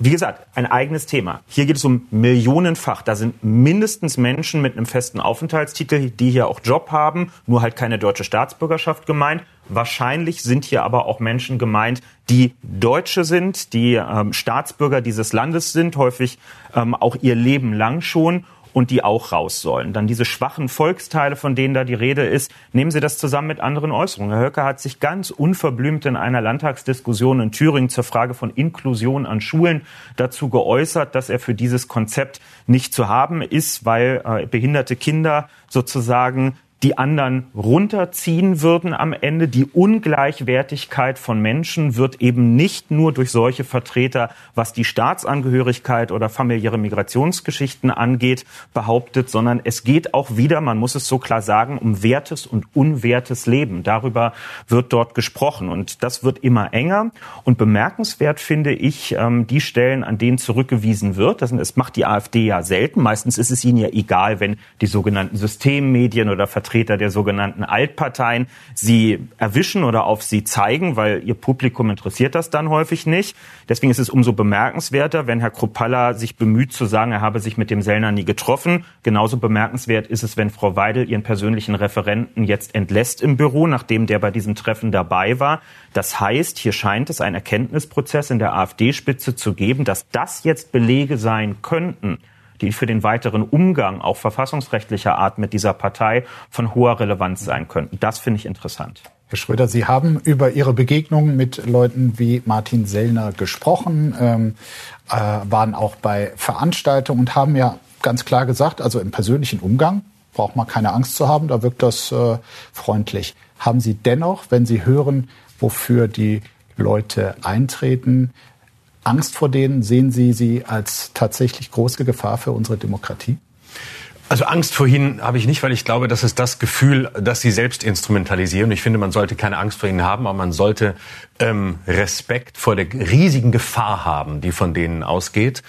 Wie gesagt, ein eigenes Thema. Hier geht es um Millionenfach. Da sind mindestens Menschen mit einem festen Aufenthaltstitel, die hier auch Job haben, nur halt keine deutsche Staatsbürgerschaft gemeint. Wahrscheinlich sind hier aber auch Menschen gemeint, die Deutsche sind, die ähm, Staatsbürger dieses Landes sind, häufig ähm, auch ihr Leben lang schon und die auch raus sollen. Dann diese schwachen Volksteile, von denen da die Rede ist, nehmen Sie das zusammen mit anderen Äußerungen. Herr Höcke hat sich ganz unverblümt in einer Landtagsdiskussion in Thüringen zur Frage von Inklusion an Schulen dazu geäußert, dass er für dieses Konzept nicht zu haben ist, weil äh, behinderte Kinder sozusagen die anderen runterziehen würden am Ende. Die Ungleichwertigkeit von Menschen wird eben nicht nur durch solche Vertreter, was die Staatsangehörigkeit oder familiäre Migrationsgeschichten angeht, behauptet, sondern es geht auch wieder, man muss es so klar sagen, um wertes und unwertes Leben. Darüber wird dort gesprochen und das wird immer enger. Und bemerkenswert finde ich ähm, die Stellen, an denen zurückgewiesen wird. Das, das macht die AfD ja selten. Meistens ist es ihnen ja egal, wenn die sogenannten Systemmedien oder Vertreter Vertreter der sogenannten Altparteien sie erwischen oder auf sie zeigen, weil ihr Publikum interessiert das dann häufig nicht. Deswegen ist es umso bemerkenswerter, wenn Herr Kruppalla sich bemüht zu sagen, er habe sich mit dem Sellner nie getroffen. Genauso bemerkenswert ist es, wenn Frau Weidel ihren persönlichen Referenten jetzt entlässt im Büro, nachdem der bei diesem Treffen dabei war. Das heißt, hier scheint es einen Erkenntnisprozess in der AfD-Spitze zu geben, dass das jetzt Belege sein könnten, die für den weiteren Umgang auch verfassungsrechtlicher Art mit dieser Partei von hoher Relevanz sein könnten. Das finde ich interessant. Herr Schröder, Sie haben über Ihre Begegnungen mit Leuten wie Martin Sellner gesprochen, ähm, äh, waren auch bei Veranstaltungen und haben ja ganz klar gesagt, also im persönlichen Umgang braucht man keine Angst zu haben, da wirkt das äh, freundlich. Haben Sie dennoch, wenn Sie hören, wofür die Leute eintreten, Angst vor denen? Sehen Sie sie als tatsächlich große Gefahr für unsere Demokratie? Also Angst vor ihnen habe ich nicht, weil ich glaube, das ist das Gefühl, das sie selbst instrumentalisieren. Ich finde, man sollte keine Angst vor ihnen haben, aber man sollte ähm, Respekt vor der riesigen Gefahr haben, die von denen ausgeht,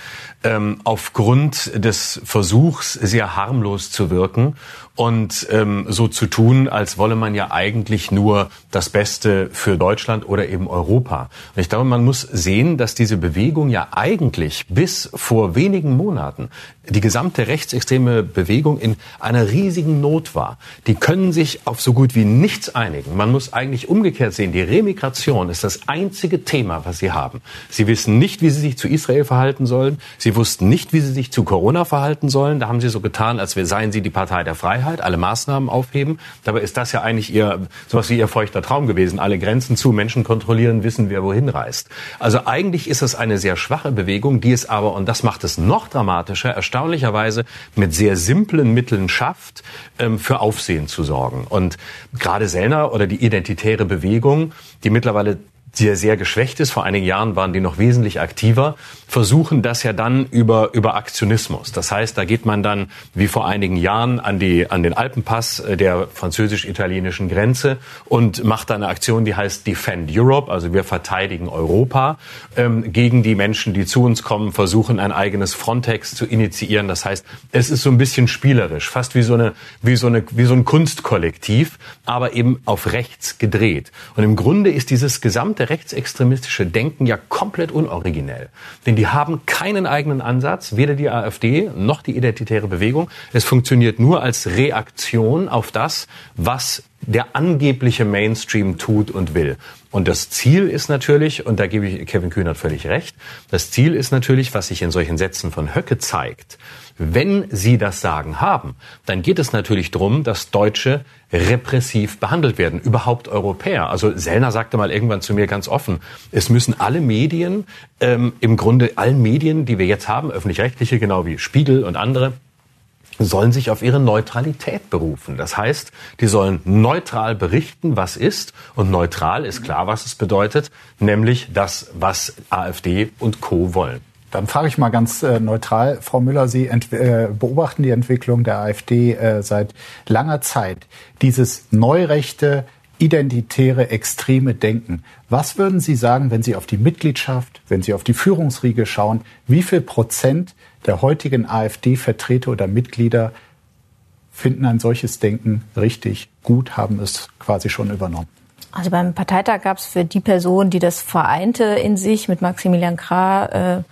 ähm, aufgrund des Versuchs, sehr harmlos zu wirken und ähm, so zu tun, als wolle man ja eigentlich nur das Beste für Deutschland oder eben Europa. Und ich glaube, man muss sehen, dass diese Bewegung ja eigentlich bis vor wenigen Monaten die gesamte rechtsextreme Bewegung in einer riesigen Not war. Die können sich auf so gut wie nichts einigen. Man muss eigentlich umgekehrt sehen, die Remigration ist das einzige Thema, was sie haben. Sie wissen nicht, wie sie sich zu Israel verhalten sollen. Sie wussten nicht, wie sie sich zu Corona verhalten sollen. Da haben sie so getan, als seien sie die Partei der Freiheit. Freiheit, alle Maßnahmen aufheben. Dabei ist das ja eigentlich ihr, sowas wie ihr feuchter Traum gewesen. Alle Grenzen zu, Menschen kontrollieren, wissen, wer wohin reist. Also eigentlich ist es eine sehr schwache Bewegung, die es aber, und das macht es noch dramatischer, erstaunlicherweise mit sehr simplen Mitteln schafft, ähm, für Aufsehen zu sorgen. Und gerade Sellner oder die identitäre Bewegung, die mittlerweile sehr, sehr geschwächt ist. Vor einigen Jahren waren die noch wesentlich aktiver, versuchen das ja dann über, über Aktionismus. Das heißt, da geht man dann wie vor einigen Jahren an, die, an den Alpenpass äh, der französisch-italienischen Grenze und macht da eine Aktion, die heißt Defend Europe, also wir verteidigen Europa ähm, gegen die Menschen, die zu uns kommen, versuchen ein eigenes Frontex zu initiieren. Das heißt, es ist so ein bisschen spielerisch, fast wie so, eine, wie so, eine, wie so ein Kunstkollektiv, aber eben auf rechts gedreht. Und im Grunde ist dieses gesamte gesamte rechtsextremistische Denken ja komplett unoriginell. Denn die haben keinen eigenen Ansatz, weder die AfD noch die identitäre Bewegung. Es funktioniert nur als Reaktion auf das, was der angebliche Mainstream tut und will. Und das Ziel ist natürlich, und da gebe ich Kevin Kühnert völlig recht, das Ziel ist natürlich, was sich in solchen Sätzen von Höcke zeigt, wenn Sie das Sagen haben, dann geht es natürlich darum, dass Deutsche repressiv behandelt werden, überhaupt Europäer. Also Sellner sagte mal irgendwann zu mir ganz offen, es müssen alle Medien, ähm, im Grunde allen Medien, die wir jetzt haben, öffentlich-rechtliche, genau wie Spiegel und andere, sollen sich auf ihre Neutralität berufen. Das heißt, die sollen neutral berichten, was ist. Und neutral ist klar, was es bedeutet, nämlich das, was AfD und Co. wollen. Dann frage ich mal ganz äh, neutral, Frau Müller, Sie äh, beobachten die Entwicklung der AfD äh, seit langer Zeit. Dieses neurechte, identitäre, extreme Denken. Was würden Sie sagen, wenn Sie auf die Mitgliedschaft, wenn Sie auf die Führungsriege schauen, wie viel Prozent der heutigen AfD-Vertreter oder Mitglieder finden ein solches Denken richtig gut, haben es quasi schon übernommen? Also beim Parteitag gab es für die Person, die das vereinte in sich mit Maximilian Krah, äh,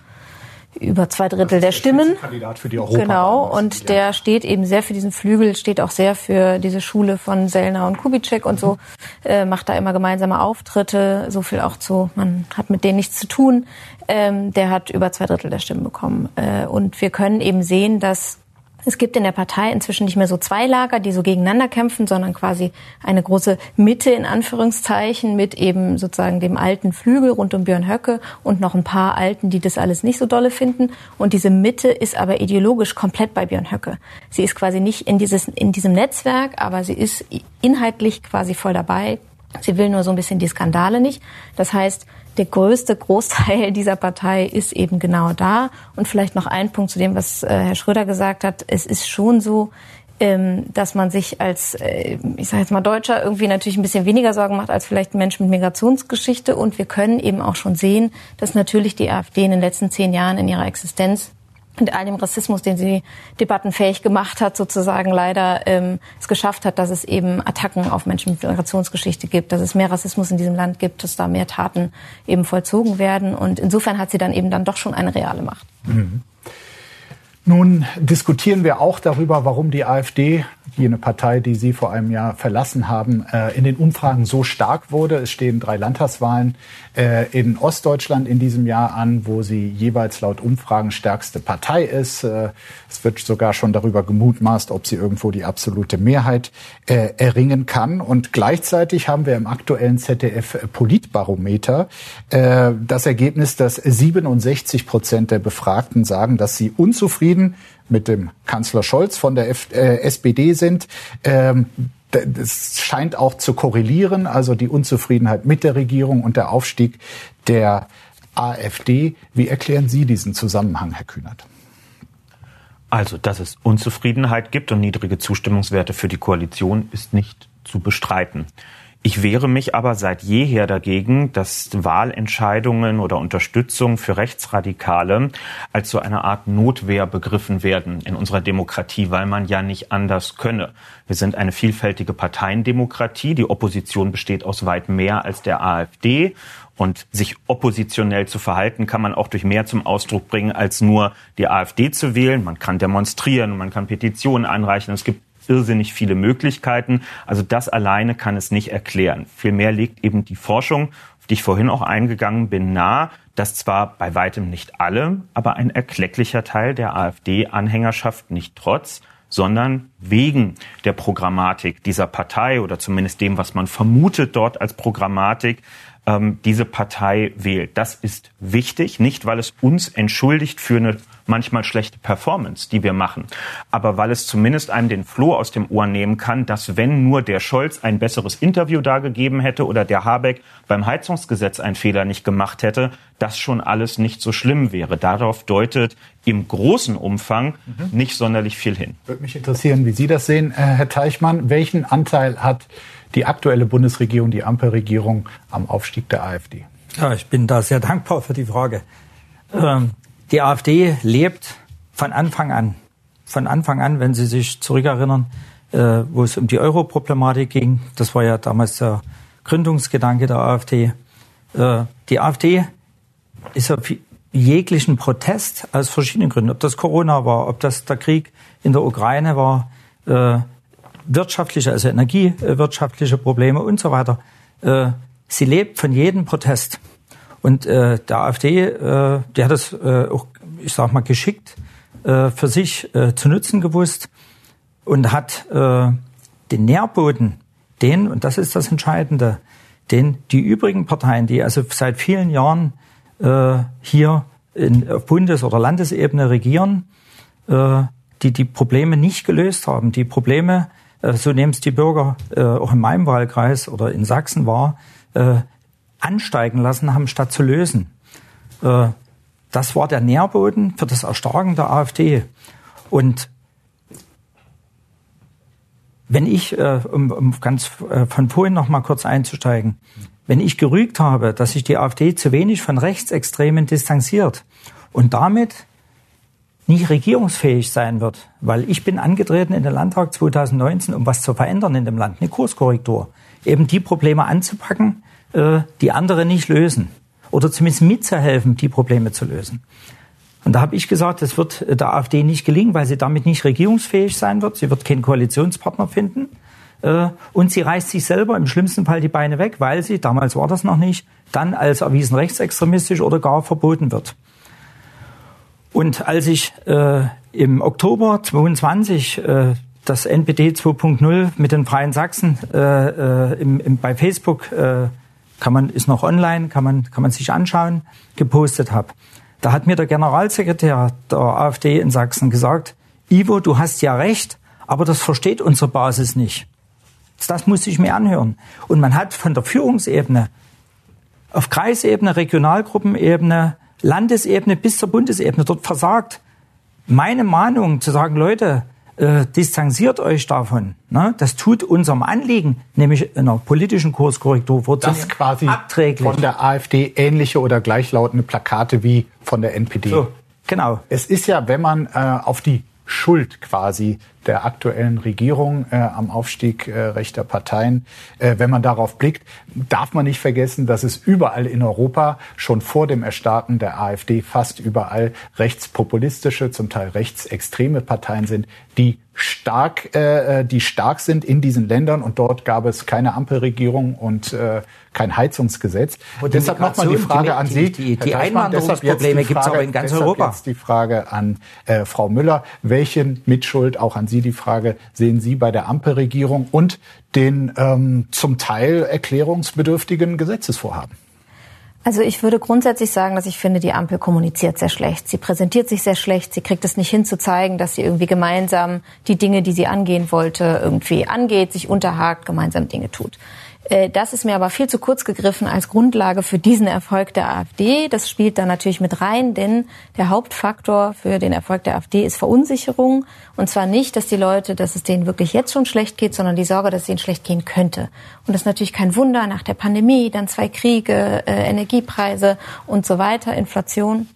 über zwei Drittel der Stimmen. Kandidat für die Europa genau, und der steht eben sehr für diesen Flügel, steht auch sehr für diese Schule von Sellner und Kubitschek und so, äh, macht da immer gemeinsame Auftritte, so viel auch zu, man hat mit denen nichts zu tun. Ähm, der hat über zwei Drittel der Stimmen bekommen. Äh, und wir können eben sehen, dass es gibt in der Partei inzwischen nicht mehr so zwei Lager, die so gegeneinander kämpfen, sondern quasi eine große Mitte in Anführungszeichen mit eben sozusagen dem alten Flügel rund um Björn Höcke und noch ein paar Alten, die das alles nicht so dolle finden. Und diese Mitte ist aber ideologisch komplett bei Björn Höcke. Sie ist quasi nicht in, dieses, in diesem Netzwerk, aber sie ist inhaltlich quasi voll dabei. Sie will nur so ein bisschen die Skandale nicht. Das heißt, der größte Großteil dieser Partei ist eben genau da. Und vielleicht noch ein Punkt zu dem, was äh, Herr Schröder gesagt hat. Es ist schon so, ähm, dass man sich als, äh, ich sage jetzt mal Deutscher, irgendwie natürlich ein bisschen weniger Sorgen macht als vielleicht ein Mensch mit Migrationsgeschichte. Und wir können eben auch schon sehen, dass natürlich die AfD in den letzten zehn Jahren in ihrer Existenz und all dem Rassismus, den sie debattenfähig gemacht hat, sozusagen leider ähm, es geschafft hat, dass es eben Attacken auf Menschen mit Migrationsgeschichte gibt, dass es mehr Rassismus in diesem Land gibt, dass da mehr Taten eben vollzogen werden. Und insofern hat sie dann eben dann doch schon eine reale Macht. Mhm. Nun diskutieren wir auch darüber, warum die AfD, jene Partei, die Sie vor einem Jahr verlassen haben, äh, in den Umfragen so stark wurde. Es stehen drei Landtagswahlen äh, in Ostdeutschland in diesem Jahr an, wo sie jeweils laut Umfragen stärkste Partei ist. Äh, es wird sogar schon darüber gemutmaßt, ob sie irgendwo die absolute Mehrheit erringen kann. Und gleichzeitig haben wir im aktuellen ZDF Politbarometer das Ergebnis, dass 67 Prozent der Befragten sagen, dass sie unzufrieden zufrieden mit dem Kanzler Scholz von der F äh, SPD sind. Ähm, das scheint auch zu korrelieren, also die Unzufriedenheit mit der Regierung und der Aufstieg der AfD. Wie erklären Sie diesen Zusammenhang, Herr Kühnert? Also, dass es Unzufriedenheit gibt und niedrige Zustimmungswerte für die Koalition, ist nicht zu bestreiten. Ich wehre mich aber seit jeher dagegen, dass Wahlentscheidungen oder Unterstützung für Rechtsradikale als so eine Art Notwehr begriffen werden in unserer Demokratie, weil man ja nicht anders könne. Wir sind eine vielfältige Parteiendemokratie. Die Opposition besteht aus weit mehr als der AfD. Und sich oppositionell zu verhalten, kann man auch durch mehr zum Ausdruck bringen, als nur die AfD zu wählen. Man kann demonstrieren, man kann Petitionen einreichen. Es gibt irrsinnig viele Möglichkeiten. Also das alleine kann es nicht erklären. Vielmehr liegt eben die Forschung, auf die ich vorhin auch eingegangen bin, nahe, dass zwar bei weitem nicht alle, aber ein erklecklicher Teil der AfD-Anhängerschaft nicht trotz, sondern wegen der Programmatik dieser Partei oder zumindest dem, was man vermutet dort als Programmatik, ähm, diese Partei wählt. Das ist wichtig, nicht weil es uns entschuldigt für eine manchmal schlechte Performance, die wir machen, aber weil es zumindest einem den Floh aus dem Ohr nehmen kann, dass wenn nur der Scholz ein besseres Interview dargegeben hätte oder der Habeck beim Heizungsgesetz einen Fehler nicht gemacht hätte, das schon alles nicht so schlimm wäre. Darauf deutet im großen Umfang mhm. nicht sonderlich viel hin. Würde mich interessieren, wie Sie das sehen, äh, Herr Teichmann. Welchen Anteil hat die aktuelle Bundesregierung, die Ampelregierung am Aufstieg der AfD? Ja, ich bin da sehr dankbar für die Frage. Ähm, die AfD lebt von Anfang an, von Anfang an, wenn Sie sich zurückerinnern, äh, wo es um die Euro-Problematik ging, das war ja damals der Gründungsgedanke der AfD. Äh, die AfD ist auf jeglichen Protest aus verschiedenen Gründen, ob das Corona war, ob das der Krieg in der Ukraine war, äh, wirtschaftliche, also energiewirtschaftliche Probleme und so weiter. Äh, sie lebt von jedem Protest. Und äh, der AfD, äh, die hat es äh, auch, ich sag mal, geschickt äh, für sich äh, zu nutzen gewusst und hat äh, den Nährboden, den, und das ist das Entscheidende, den die übrigen Parteien, die also seit vielen Jahren äh, hier in, auf Bundes- oder Landesebene regieren, äh, die die Probleme nicht gelöst haben, die Probleme äh, so nehmen es die Bürger äh, auch in meinem Wahlkreis oder in Sachsen wahr, äh, ansteigen lassen haben, statt zu lösen. Das war der Nährboden für das Erstarken der AfD. Und wenn ich, um, um ganz von vorhin noch mal kurz einzusteigen, wenn ich gerügt habe, dass sich die AfD zu wenig von Rechtsextremen distanziert und damit nicht regierungsfähig sein wird, weil ich bin angetreten in den Landtag 2019, um was zu verändern in dem Land, eine Kurskorrektur, eben die Probleme anzupacken, äh, die andere nicht lösen oder zumindest mitzuhelfen, die Probleme zu lösen. Und da habe ich gesagt, das wird der AfD nicht gelingen, weil sie damit nicht regierungsfähig sein wird. Sie wird keinen Koalitionspartner finden. Äh, und sie reißt sich selber im schlimmsten Fall die Beine weg, weil sie, damals war das noch nicht, dann als erwiesen rechtsextremistisch oder gar verboten wird. Und als ich äh, im Oktober 22 äh, das NPD 2.0 mit den Freien Sachsen äh, äh, im, im, bei Facebook äh, kann man ist noch online, kann man kann man sich anschauen, gepostet habe. Da hat mir der Generalsekretär der AfD in Sachsen gesagt: Ivo, du hast ja recht, aber das versteht unsere Basis nicht. Das muss ich mir anhören. Und man hat von der Führungsebene auf Kreisebene, Regionalgruppenebene, Landesebene bis zur Bundesebene dort versagt. Meine Mahnung zu sagen, Leute, äh, distanziert euch davon. Ne? Das tut unserem Anliegen, nämlich einer politischen Kurskorrektur Das quasi abträglich. von der AfD ähnliche oder gleichlautende Plakate wie von der NPD. So. Genau. Es ist ja, wenn man äh, auf die Schuld quasi der aktuellen Regierung äh, am Aufstieg äh, rechter Parteien. Äh, wenn man darauf blickt, darf man nicht vergessen, dass es überall in Europa schon vor dem Erstarken der AfD fast überall rechtspopulistische, zum Teil rechtsextreme Parteien sind, die stark, äh, die stark sind in diesen Ländern und dort gab es keine Ampelregierung und äh, kein Heizungsgesetz. Und deshalb nochmal die Frage an Sie. Die, die, die Einwanderungsprobleme gibt es aber in ganz Europa. Jetzt die Frage an äh, Frau Müller. Welchen Mitschuld, auch an Sie die Frage, sehen Sie bei der Ampelregierung und den ähm, zum Teil erklärungsbedürftigen Gesetzesvorhaben? Also ich würde grundsätzlich sagen, dass ich finde, die Ampel kommuniziert sehr schlecht. Sie präsentiert sich sehr schlecht. Sie kriegt es nicht hin zu zeigen, dass sie irgendwie gemeinsam die Dinge, die sie angehen wollte, irgendwie angeht, sich unterhakt, gemeinsam Dinge tut. Äh, das ist mir aber viel zu kurz gegriffen als Grundlage für diesen Erfolg der AfD. Das spielt da natürlich mit rein, denn der Hauptfaktor für den Erfolg der AfD ist Verunsicherung. Und zwar nicht, dass die Leute, dass es denen wirklich jetzt schon schlecht geht, sondern die Sorge, dass es ihnen schlecht gehen könnte. Und das ist natürlich kein Wunder nach der Pandemie, dann zwei Kriege, äh, Energiepreise und so weiter, Inflation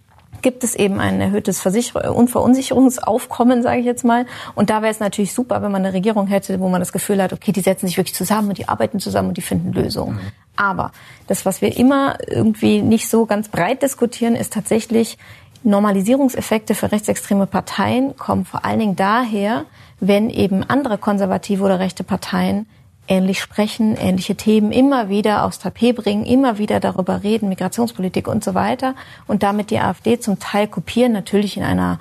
gibt es eben ein erhöhtes Versicher Unverunsicherungsaufkommen, sage ich jetzt mal. Und da wäre es natürlich super, wenn man eine Regierung hätte, wo man das Gefühl hat, okay, die setzen sich wirklich zusammen und die arbeiten zusammen und die finden Lösungen. Aber das, was wir immer irgendwie nicht so ganz breit diskutieren, ist tatsächlich, Normalisierungseffekte für rechtsextreme Parteien kommen vor allen Dingen daher, wenn eben andere konservative oder rechte Parteien ähnlich sprechen, ähnliche Themen immer wieder aufs Tapet bringen, immer wieder darüber reden, Migrationspolitik und so weiter und damit die AfD zum Teil kopieren, natürlich in einer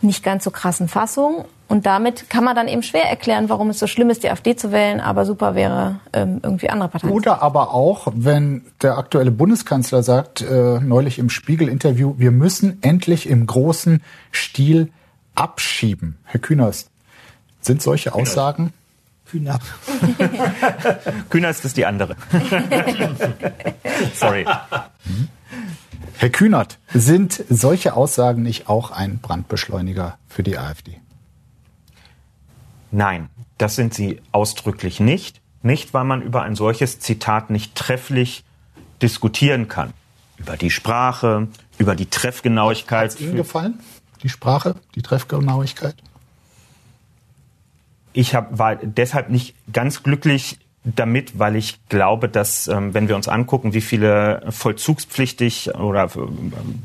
nicht ganz so krassen Fassung. Und damit kann man dann eben schwer erklären, warum es so schlimm ist, die AfD zu wählen, aber super wäre, ähm, irgendwie andere Parteien. Oder aber auch, wenn der aktuelle Bundeskanzler sagt, äh, neulich im Spiegel-Interview, wir müssen endlich im großen Stil abschieben. Herr Künast, sind solche Aussagen Kühner. Kühner ist das die andere. Sorry. Herr Kühnert, sind solche Aussagen nicht auch ein Brandbeschleuniger für die AfD? Nein, das sind sie ausdrücklich nicht. Nicht, weil man über ein solches Zitat nicht trefflich diskutieren kann. Über die Sprache, über die Treffgenauigkeit. Hat Ihnen gefallen? Die Sprache, die Treffgenauigkeit? Ich hab, war deshalb nicht ganz glücklich damit, weil ich glaube, dass ähm, wenn wir uns angucken, wie viele vollzugspflichtig oder äh,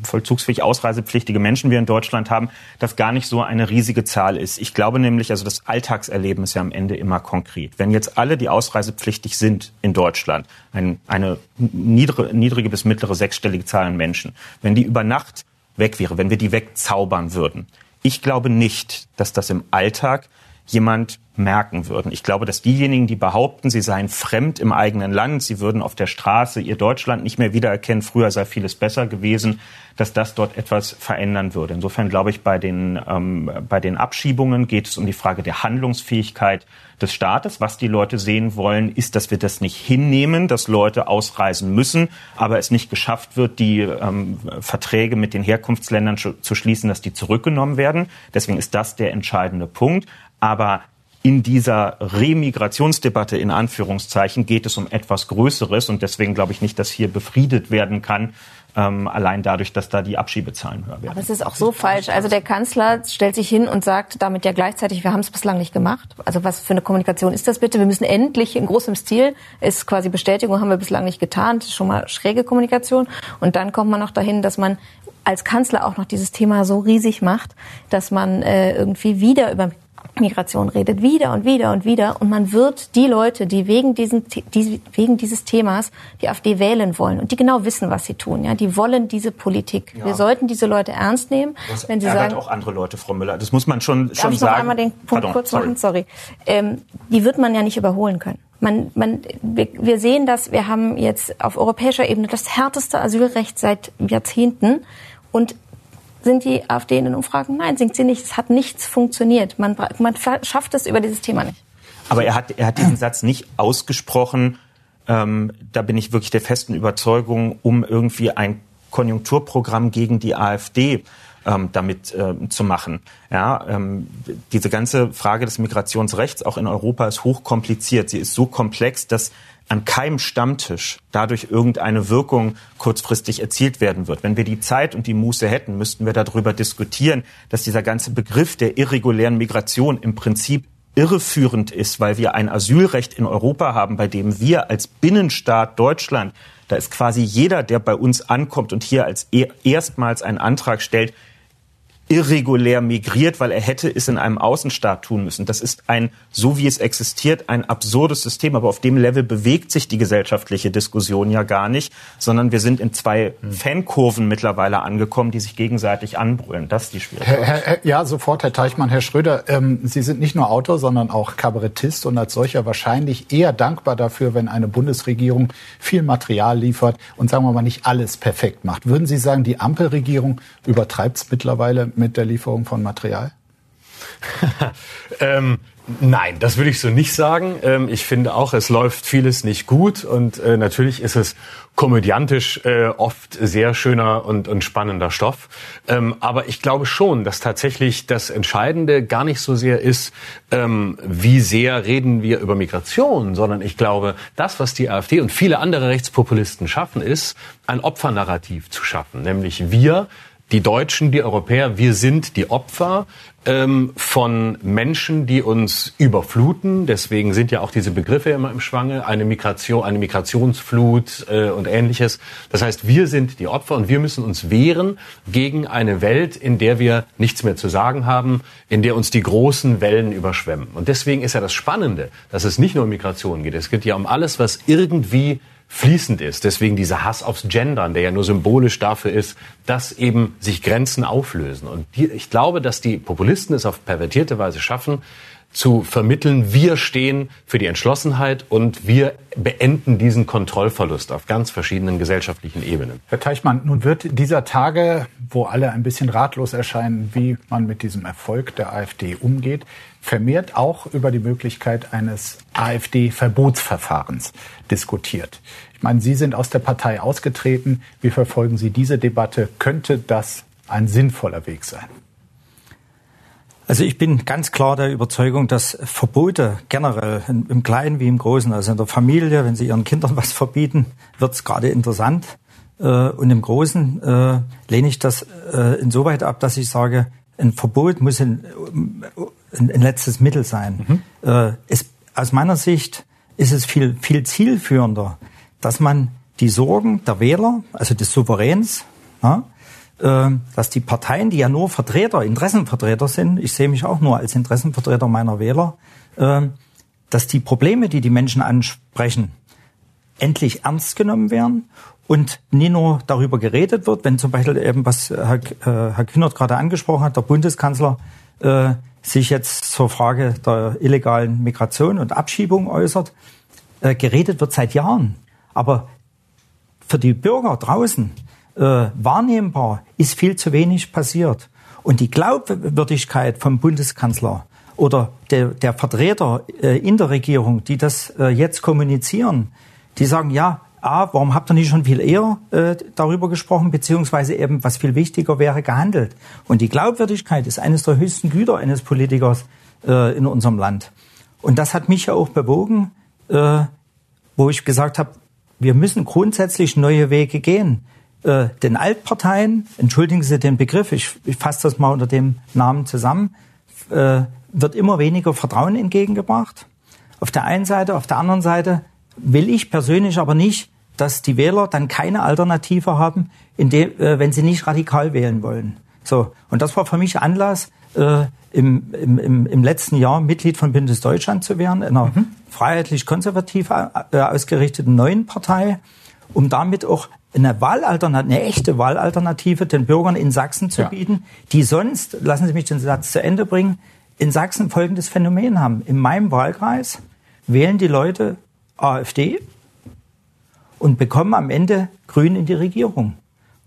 vollzugspflichtig ausreisepflichtige Menschen wir in Deutschland haben, das gar nicht so eine riesige Zahl ist. Ich glaube nämlich, also das Alltagserleben ist ja am Ende immer konkret. Wenn jetzt alle, die ausreisepflichtig sind in Deutschland, ein, eine niedrige, niedrige bis mittlere sechsstellige Zahl an Menschen, wenn die über Nacht weg wäre, wenn wir die wegzaubern würden, ich glaube nicht, dass das im Alltag jemand merken würden. Ich glaube, dass diejenigen, die behaupten, sie seien fremd im eigenen Land, sie würden auf der Straße ihr Deutschland nicht mehr wiedererkennen, früher sei vieles besser gewesen, dass das dort etwas verändern würde. Insofern glaube ich, bei den, ähm, bei den Abschiebungen geht es um die Frage der Handlungsfähigkeit des Staates. Was die Leute sehen wollen, ist, dass wir das nicht hinnehmen, dass Leute ausreisen müssen, aber es nicht geschafft wird, die ähm, Verträge mit den Herkunftsländern zu schließen, dass die zurückgenommen werden. Deswegen ist das der entscheidende Punkt. Aber in dieser Remigrationsdebatte in Anführungszeichen geht es um etwas Größeres und deswegen glaube ich nicht, dass hier befriedet werden kann, ähm, allein dadurch, dass da die Abschiebezahlen höher werden. Aber es ist auch so falsch. Also der Kanzler stellt sich hin und sagt damit ja gleichzeitig, wir haben es bislang nicht gemacht. Also was für eine Kommunikation ist das bitte? Wir müssen endlich in großem Stil, ist quasi Bestätigung, haben wir bislang nicht getan. Das ist schon mal schräge Kommunikation. Und dann kommt man noch dahin, dass man als Kanzler auch noch dieses Thema so riesig macht, dass man äh, irgendwie wieder über Migration redet, wieder und wieder und wieder. Und man wird die Leute, die wegen, diesen, die, wegen dieses Themas die AfD wählen wollen und die genau wissen, was sie tun, ja, die wollen diese Politik. Ja. Wir sollten diese Leute ernst nehmen. Das wenn sie sagen, auch andere Leute, Frau Müller. Das muss man schon, schon ich sagen. noch einmal den Punkt Pardon, kurz sorry. machen? Sorry. Ähm, die wird man ja nicht überholen können. Man, man, wir, wir sehen das, wir haben jetzt auf europäischer Ebene das härteste Asylrecht seit Jahrzehnten. Und sind die AfD in den Umfragen? Nein, singt sie nicht. Es hat nichts funktioniert. Man, man schafft es über dieses Thema nicht. Aber er hat, er hat diesen Satz nicht ausgesprochen, ähm, da bin ich wirklich der festen Überzeugung, um irgendwie ein Konjunkturprogramm gegen die AfD ähm, damit äh, zu machen. Ja, ähm, diese ganze Frage des Migrationsrechts auch in Europa ist hochkompliziert. Sie ist so komplex, dass an keinem Stammtisch dadurch irgendeine Wirkung kurzfristig erzielt werden wird. Wenn wir die Zeit und die Muße hätten, müssten wir darüber diskutieren, dass dieser ganze Begriff der irregulären Migration im Prinzip irreführend ist, weil wir ein Asylrecht in Europa haben, bei dem wir als Binnenstaat Deutschland, da ist quasi jeder, der bei uns ankommt und hier als erstmals einen Antrag stellt, irregulär migriert, weil er hätte es in einem Außenstaat tun müssen. Das ist ein, so wie es existiert, ein absurdes System. Aber auf dem Level bewegt sich die gesellschaftliche Diskussion ja gar nicht, sondern wir sind in zwei hm. Fankurven mittlerweile angekommen, die sich gegenseitig anbrüllen. Das ist die Schwierigkeit. Ja, sofort, Herr Teichmann. Herr Schröder, ähm, Sie sind nicht nur Autor, sondern auch Kabarettist und als solcher wahrscheinlich eher dankbar dafür, wenn eine Bundesregierung viel Material liefert und sagen wir mal nicht alles perfekt macht. Würden Sie sagen, die Ampelregierung übertreibt es mittlerweile mit der Lieferung von Material? ähm, Nein, das würde ich so nicht sagen. Ähm, ich finde auch, es läuft vieles nicht gut und äh, natürlich ist es komödiantisch äh, oft sehr schöner und, und spannender Stoff. Ähm, aber ich glaube schon, dass tatsächlich das Entscheidende gar nicht so sehr ist, ähm, wie sehr reden wir über Migration, sondern ich glaube, das, was die AfD und viele andere Rechtspopulisten schaffen, ist, ein Opfernarrativ zu schaffen. Nämlich wir die Deutschen, die Europäer, wir sind die Opfer ähm, von Menschen, die uns überfluten. Deswegen sind ja auch diese Begriffe immer im Schwange, eine Migration, eine Migrationsflut äh, und ähnliches. Das heißt, wir sind die Opfer und wir müssen uns wehren gegen eine Welt, in der wir nichts mehr zu sagen haben, in der uns die großen Wellen überschwemmen. Und deswegen ist ja das Spannende, dass es nicht nur um Migration geht. Es geht ja um alles, was irgendwie fließend ist. Deswegen dieser Hass aufs Gendern, der ja nur symbolisch dafür ist, dass eben sich Grenzen auflösen. Und die, ich glaube, dass die Populisten es auf pervertierte Weise schaffen, zu vermitteln, wir stehen für die Entschlossenheit und wir beenden diesen Kontrollverlust auf ganz verschiedenen gesellschaftlichen Ebenen. Herr Teichmann, nun wird dieser Tage, wo alle ein bisschen ratlos erscheinen, wie man mit diesem Erfolg der AfD umgeht, vermehrt auch über die Möglichkeit eines AfD-Verbotsverfahrens diskutiert. Ich meine, Sie sind aus der Partei ausgetreten. Wie verfolgen Sie diese Debatte? Könnte das ein sinnvoller Weg sein? Also ich bin ganz klar der Überzeugung, dass Verbote generell im Kleinen wie im Großen, also in der Familie, wenn Sie Ihren Kindern was verbieten, wird es gerade interessant. Äh, und im Großen äh, lehne ich das äh, insoweit ab, dass ich sage, ein Verbot muss ein, ein, letztes Mittel sein. Mhm. Es, aus meiner Sicht ist es viel, viel zielführender, dass man die Sorgen der Wähler, also des Souveräns, ja, dass die Parteien, die ja nur Vertreter, Interessenvertreter sind, ich sehe mich auch nur als Interessenvertreter meiner Wähler, äh, dass die Probleme, die die Menschen ansprechen, endlich ernst genommen werden und nie nur darüber geredet wird, wenn zum Beispiel eben, was Herr, äh, Herr Kühnert gerade angesprochen hat, der Bundeskanzler äh, sich jetzt zur Frage der illegalen Migration und Abschiebung äußert. Äh, geredet wird seit Jahren. Aber für die Bürger draußen äh, wahrnehmbar ist viel zu wenig passiert. Und die Glaubwürdigkeit vom Bundeskanzler oder der, der Vertreter äh, in der Regierung, die das äh, jetzt kommunizieren, die sagen, ja, A, warum habt ihr nicht schon viel eher äh, darüber gesprochen, beziehungsweise eben, was viel wichtiger wäre, gehandelt? Und die Glaubwürdigkeit ist eines der höchsten Güter eines Politikers äh, in unserem Land. Und das hat mich ja auch bewogen, äh, wo ich gesagt habe, wir müssen grundsätzlich neue Wege gehen. Äh, den Altparteien, entschuldigen Sie den Begriff, ich, ich fasse das mal unter dem Namen zusammen, äh, wird immer weniger Vertrauen entgegengebracht. Auf der einen Seite, auf der anderen Seite will ich persönlich aber nicht, dass die Wähler dann keine Alternative haben, in dem, äh, wenn sie nicht radikal wählen wollen. So und das war für mich Anlass, äh, im, im, im letzten Jahr Mitglied von Bündnis Deutschland zu werden, einer mhm. freiheitlich-konservativ äh, ausgerichteten neuen Partei, um damit auch eine Wahlalternative, eine echte Wahlalternative den Bürgern in Sachsen zu ja. bieten, die sonst, lassen Sie mich den Satz zu Ende bringen, in Sachsen folgendes Phänomen haben. In meinem Wahlkreis wählen die Leute AfD und bekommen am Ende Grün in die Regierung.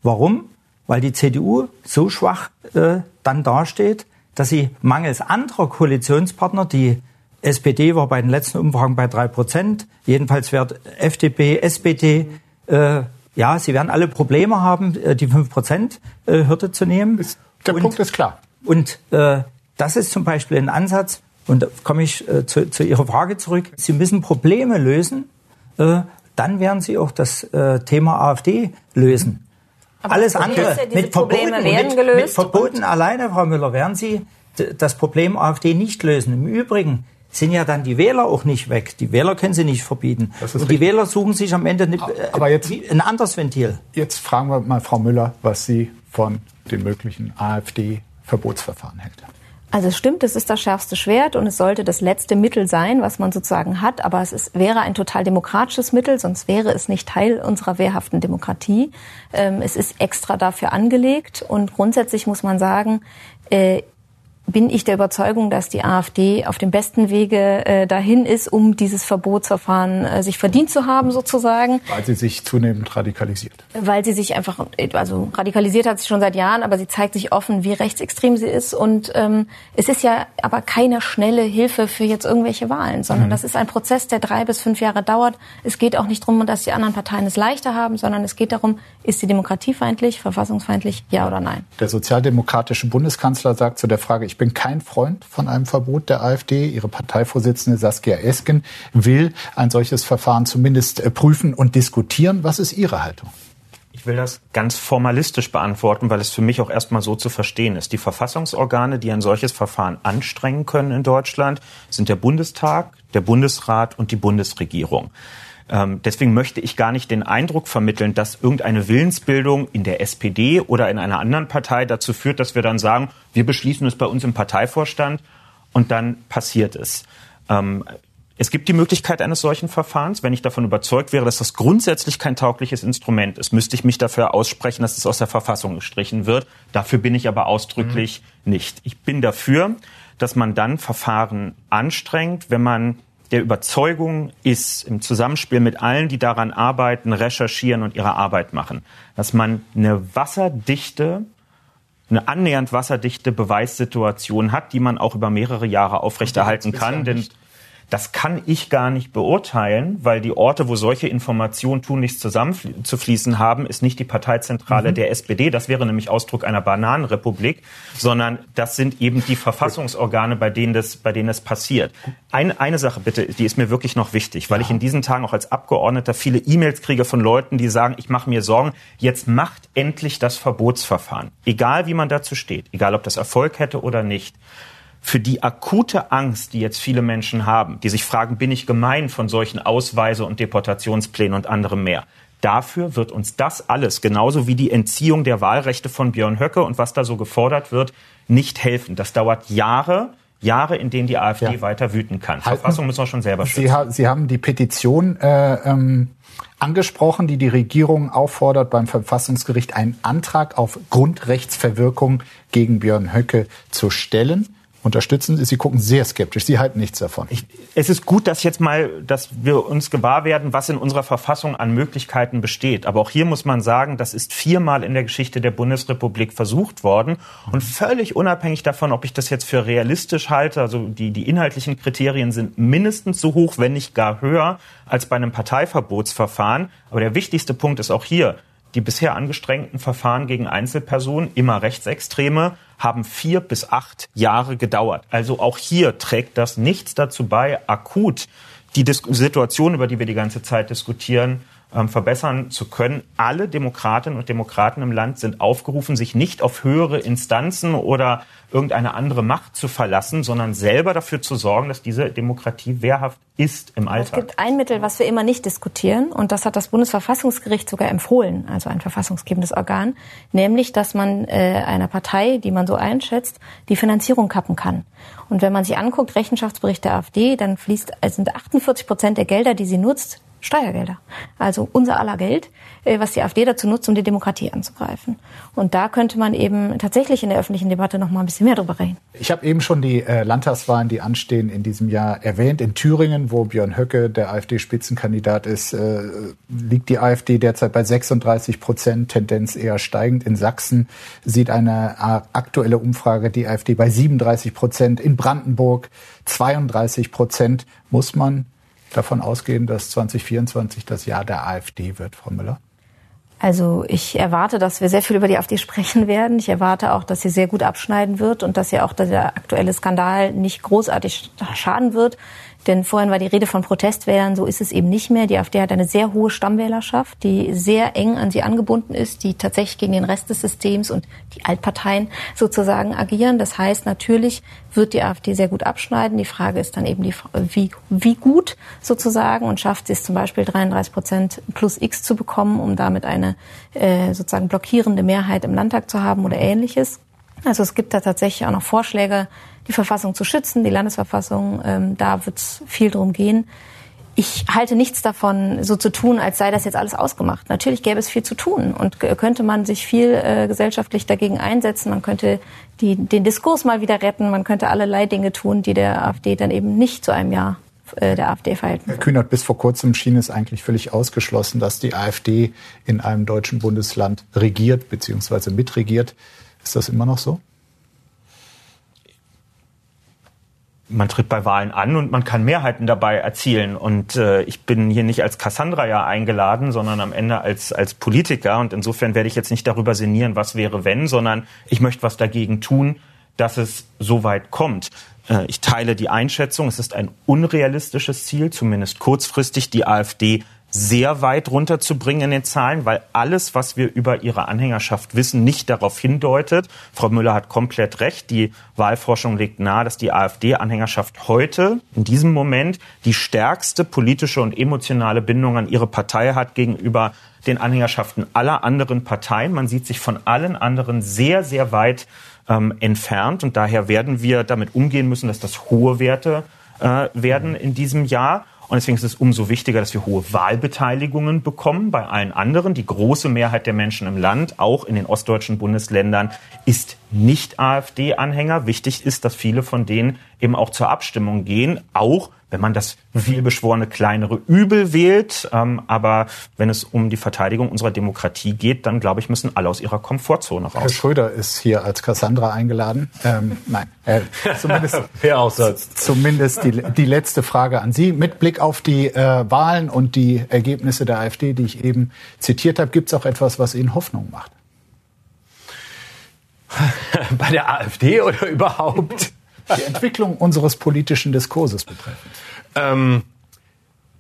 Warum? Weil die CDU so schwach äh, dann dasteht, dass sie mangels anderer Koalitionspartner, die SPD war bei den letzten Umfragen bei drei Prozent, jedenfalls wird FDP, SPD, äh, ja, sie werden alle Probleme haben, äh, die fünf Prozent äh, Hürde zu nehmen. Der und, Punkt ist klar. Und äh, das ist zum Beispiel ein Ansatz, und da komme ich äh, zu, zu Ihrer Frage zurück. Sie müssen Probleme lösen, äh, dann werden Sie auch das äh, Thema AfD lösen. Aber Alles andere ja, mit Verboten, mit, mit Verboten alleine, Frau Müller, werden Sie das Problem AfD nicht lösen. Im Übrigen sind ja dann die Wähler auch nicht weg. Die Wähler können sie nicht verbieten. Und richtig. die Wähler suchen sich am Ende äh, Aber jetzt, ein anderes Ventil. Jetzt fragen wir mal Frau Müller, was sie von dem möglichen AfD-Verbotsverfahren hält. Also es stimmt, es ist das schärfste Schwert und es sollte das letzte Mittel sein, was man sozusagen hat. Aber es ist, wäre ein total demokratisches Mittel, sonst wäre es nicht Teil unserer wehrhaften Demokratie. Ähm, es ist extra dafür angelegt und grundsätzlich muss man sagen, äh, bin ich der Überzeugung, dass die AfD auf dem besten Wege äh, dahin ist, um dieses Verbotsverfahren äh, sich verdient zu haben, sozusagen. Weil sie sich zunehmend radikalisiert. Weil sie sich einfach, also radikalisiert hat sie schon seit Jahren, aber sie zeigt sich offen, wie rechtsextrem sie ist. Und ähm, es ist ja aber keine schnelle Hilfe für jetzt irgendwelche Wahlen, sondern mhm. das ist ein Prozess, der drei bis fünf Jahre dauert. Es geht auch nicht darum, dass die anderen Parteien es leichter haben, sondern es geht darum, ist sie demokratiefeindlich, verfassungsfeindlich, ja oder nein. Der sozialdemokratische Bundeskanzler sagt zu der Frage, ich ich bin kein Freund von einem Verbot der AfD. Ihre Parteivorsitzende Saskia Esken will ein solches Verfahren zumindest äh, prüfen und diskutieren. Was ist Ihre Haltung? Ich will das ganz formalistisch beantworten, weil es für mich auch erstmal so zu verstehen ist. Die Verfassungsorgane, die ein solches Verfahren anstrengen können in Deutschland, sind der Bundestag, der Bundesrat und die Bundesregierung. Ähm, deswegen möchte ich gar nicht den Eindruck vermitteln, dass irgendeine Willensbildung in der SPD oder in einer anderen Partei dazu führt, dass wir dann sagen, wir beschließen es bei uns im Parteivorstand und dann passiert es. Ähm, es gibt die Möglichkeit eines solchen Verfahrens. Wenn ich davon überzeugt wäre, dass das grundsätzlich kein taugliches Instrument ist, müsste ich mich dafür aussprechen, dass es aus der Verfassung gestrichen wird. Dafür bin ich aber ausdrücklich mhm. nicht. Ich bin dafür, dass man dann Verfahren anstrengt, wenn man der Überzeugung ist, im Zusammenspiel mit allen, die daran arbeiten, recherchieren und ihre Arbeit machen, dass man eine wasserdichte, eine annähernd wasserdichte Beweissituation hat, die man auch über mehrere Jahre aufrechterhalten kann. Denn das kann ich gar nicht beurteilen, weil die Orte, wo solche Informationen tunlichst zusammenzufließen haben, ist nicht die Parteizentrale mhm. der SPD. Das wäre nämlich Ausdruck einer Bananenrepublik, sondern das sind eben die Verfassungsorgane, bei denen das, bei denen es passiert. Eine, eine Sache bitte, die ist mir wirklich noch wichtig, weil ja. ich in diesen Tagen auch als Abgeordneter viele E-Mails kriege von Leuten, die sagen, ich mache mir Sorgen, jetzt macht endlich das Verbotsverfahren. Egal wie man dazu steht, egal ob das Erfolg hätte oder nicht für die akute Angst, die jetzt viele Menschen haben, die sich fragen, bin ich gemein von solchen Ausweise- und Deportationsplänen und anderem mehr. Dafür wird uns das alles, genauso wie die Entziehung der Wahlrechte von Björn Höcke und was da so gefordert wird, nicht helfen. Das dauert Jahre. Jahre, in denen die AfD ja. weiter wüten kann. Halten. Verfassung müssen wir schon selber schützen. Sie, ha Sie haben die Petition äh, ähm, angesprochen, die die Regierung auffordert, beim Verfassungsgericht einen Antrag auf Grundrechtsverwirkung gegen Björn Höcke zu stellen unterstützen. Sie gucken sehr skeptisch. Sie halten nichts davon. Ich, es ist gut, dass jetzt mal, dass wir uns gewahr werden, was in unserer Verfassung an Möglichkeiten besteht. Aber auch hier muss man sagen, das ist viermal in der Geschichte der Bundesrepublik versucht worden. Und völlig unabhängig davon, ob ich das jetzt für realistisch halte, also die, die inhaltlichen Kriterien sind mindestens so hoch, wenn nicht gar höher, als bei einem Parteiverbotsverfahren. Aber der wichtigste Punkt ist auch hier, die bisher angestrengten Verfahren gegen Einzelpersonen, immer Rechtsextreme, haben vier bis acht Jahre gedauert. Also auch hier trägt das nichts dazu bei, akut die Dis Situation, über die wir die ganze Zeit diskutieren, verbessern zu können. Alle Demokratinnen und Demokraten im Land sind aufgerufen, sich nicht auf höhere Instanzen oder irgendeine andere Macht zu verlassen, sondern selber dafür zu sorgen, dass diese Demokratie wehrhaft ist im Alltag. Es gibt ein Mittel, was wir immer nicht diskutieren, und das hat das Bundesverfassungsgericht sogar empfohlen, also ein verfassungsgebendes Organ, nämlich, dass man äh, einer Partei, die man so einschätzt, die Finanzierung kappen kann. Und wenn man sich anguckt, Rechenschaftsbericht der AfD, dann fließt, also sind 48 Prozent der Gelder, die sie nutzt, Steuergelder. Also unser aller Geld, äh, was die AfD dazu nutzt, um die Demokratie anzugreifen. Und da könnte man eben tatsächlich in der öffentlichen Debatte noch mal ein bisschen mehr drüber reden. Ich habe eben schon die äh, Landtagswahlen, die anstehen in diesem Jahr, erwähnt. In Thüringen, wo Björn Höcke der AfD-Spitzenkandidat ist, äh, liegt die AfD derzeit bei 36 Prozent, Tendenz eher steigend. In Sachsen sieht eine aktuelle Umfrage die AfD bei 37 Prozent. In Brandenburg 32 Prozent. Muss man davon ausgehen, dass 2024 das Jahr der AfD wird, Frau Müller? Also ich erwarte, dass wir sehr viel über die AfD sprechen werden. Ich erwarte auch, dass sie sehr gut abschneiden wird und dass ihr auch der aktuelle Skandal nicht großartig schaden wird. Denn vorhin war die Rede von Protestwählern, so ist es eben nicht mehr. Die AfD hat eine sehr hohe Stammwählerschaft, die sehr eng an sie angebunden ist, die tatsächlich gegen den Rest des Systems und die Altparteien sozusagen agieren. Das heißt, natürlich wird die AfD sehr gut abschneiden. Die Frage ist dann eben, die, wie, wie gut sozusagen und schafft sie es zum Beispiel 33 Prozent plus X zu bekommen, um damit eine äh, sozusagen blockierende Mehrheit im Landtag zu haben oder ähnliches. Also es gibt da tatsächlich auch noch Vorschläge, die Verfassung zu schützen, die Landesverfassung. Ähm, da wird es viel drum gehen. Ich halte nichts davon, so zu tun, als sei das jetzt alles ausgemacht. Natürlich gäbe es viel zu tun und könnte man sich viel äh, gesellschaftlich dagegen einsetzen. Man könnte die, den Diskurs mal wieder retten. Man könnte allerlei Dinge tun, die der AfD dann eben nicht zu einem Jahr äh, der AfD verhalten. Herr Kühnert, bis vor kurzem schien es eigentlich völlig ausgeschlossen, dass die AfD in einem deutschen Bundesland regiert bzw. mitregiert. Ist das immer noch so? man tritt bei Wahlen an und man kann Mehrheiten dabei erzielen. Und äh, ich bin hier nicht als Cassandra ja eingeladen, sondern am Ende als, als Politiker. Und insofern werde ich jetzt nicht darüber sinnieren, was wäre wenn, sondern ich möchte was dagegen tun, dass es so weit kommt. Äh, ich teile die Einschätzung, es ist ein unrealistisches Ziel, zumindest kurzfristig die AfD sehr weit runterzubringen in den Zahlen, weil alles, was wir über ihre Anhängerschaft wissen, nicht darauf hindeutet. Frau Müller hat komplett recht. Die Wahlforschung legt nahe, dass die AfD-Anhängerschaft heute, in diesem Moment, die stärkste politische und emotionale Bindung an ihre Partei hat gegenüber den Anhängerschaften aller anderen Parteien. Man sieht sich von allen anderen sehr, sehr weit ähm, entfernt. Und daher werden wir damit umgehen müssen, dass das hohe Werte äh, werden in diesem Jahr. Und deswegen ist es umso wichtiger, dass wir hohe Wahlbeteiligungen bekommen bei allen anderen. Die große Mehrheit der Menschen im Land, auch in den ostdeutschen Bundesländern, ist nicht AfD-Anhänger. Wichtig ist, dass viele von denen eben auch zur Abstimmung gehen, auch wenn man das vielbeschworene kleinere Übel wählt. Ähm, aber wenn es um die Verteidigung unserer Demokratie geht, dann glaube ich, müssen alle aus ihrer Komfortzone raus. Herr Schröder ist hier als Cassandra eingeladen. Ähm, nein, äh, zumindest, zumindest die, die letzte Frage an Sie. Mit Blick auf die äh, Wahlen und die Ergebnisse der AfD, die ich eben zitiert habe, gibt es auch etwas, was Ihnen Hoffnung macht? Bei der AfD oder überhaupt? Die Entwicklung unseres politischen Diskurses betreffend. Ähm,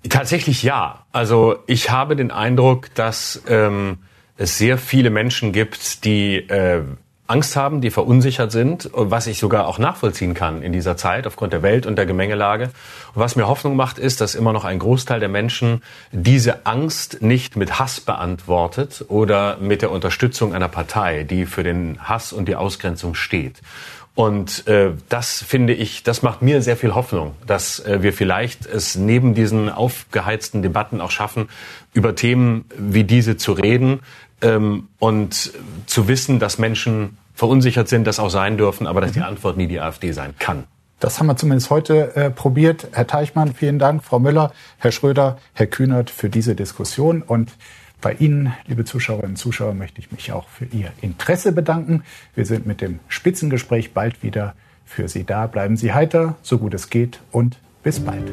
tatsächlich ja. Also ich habe den Eindruck, dass ähm, es sehr viele Menschen gibt, die äh, Angst haben, die verunsichert sind, was ich sogar auch nachvollziehen kann in dieser Zeit aufgrund der Welt und der Gemengelage. Und was mir Hoffnung macht, ist, dass immer noch ein Großteil der Menschen diese Angst nicht mit Hass beantwortet oder mit der Unterstützung einer Partei, die für den Hass und die Ausgrenzung steht. Und äh, das finde ich, das macht mir sehr viel Hoffnung, dass äh, wir vielleicht es neben diesen aufgeheizten Debatten auch schaffen, über Themen wie diese zu reden ähm, und zu wissen, dass Menschen verunsichert sind, das auch sein dürfen, aber dass die Antwort nie die AfD sein kann. Das haben wir zumindest heute äh, probiert. Herr Teichmann, vielen Dank. Frau Müller, Herr Schröder, Herr Kühnert für diese Diskussion. Und bei Ihnen, liebe Zuschauerinnen und Zuschauer, möchte ich mich auch für Ihr Interesse bedanken. Wir sind mit dem Spitzengespräch bald wieder für Sie da. Bleiben Sie heiter, so gut es geht und bis bald.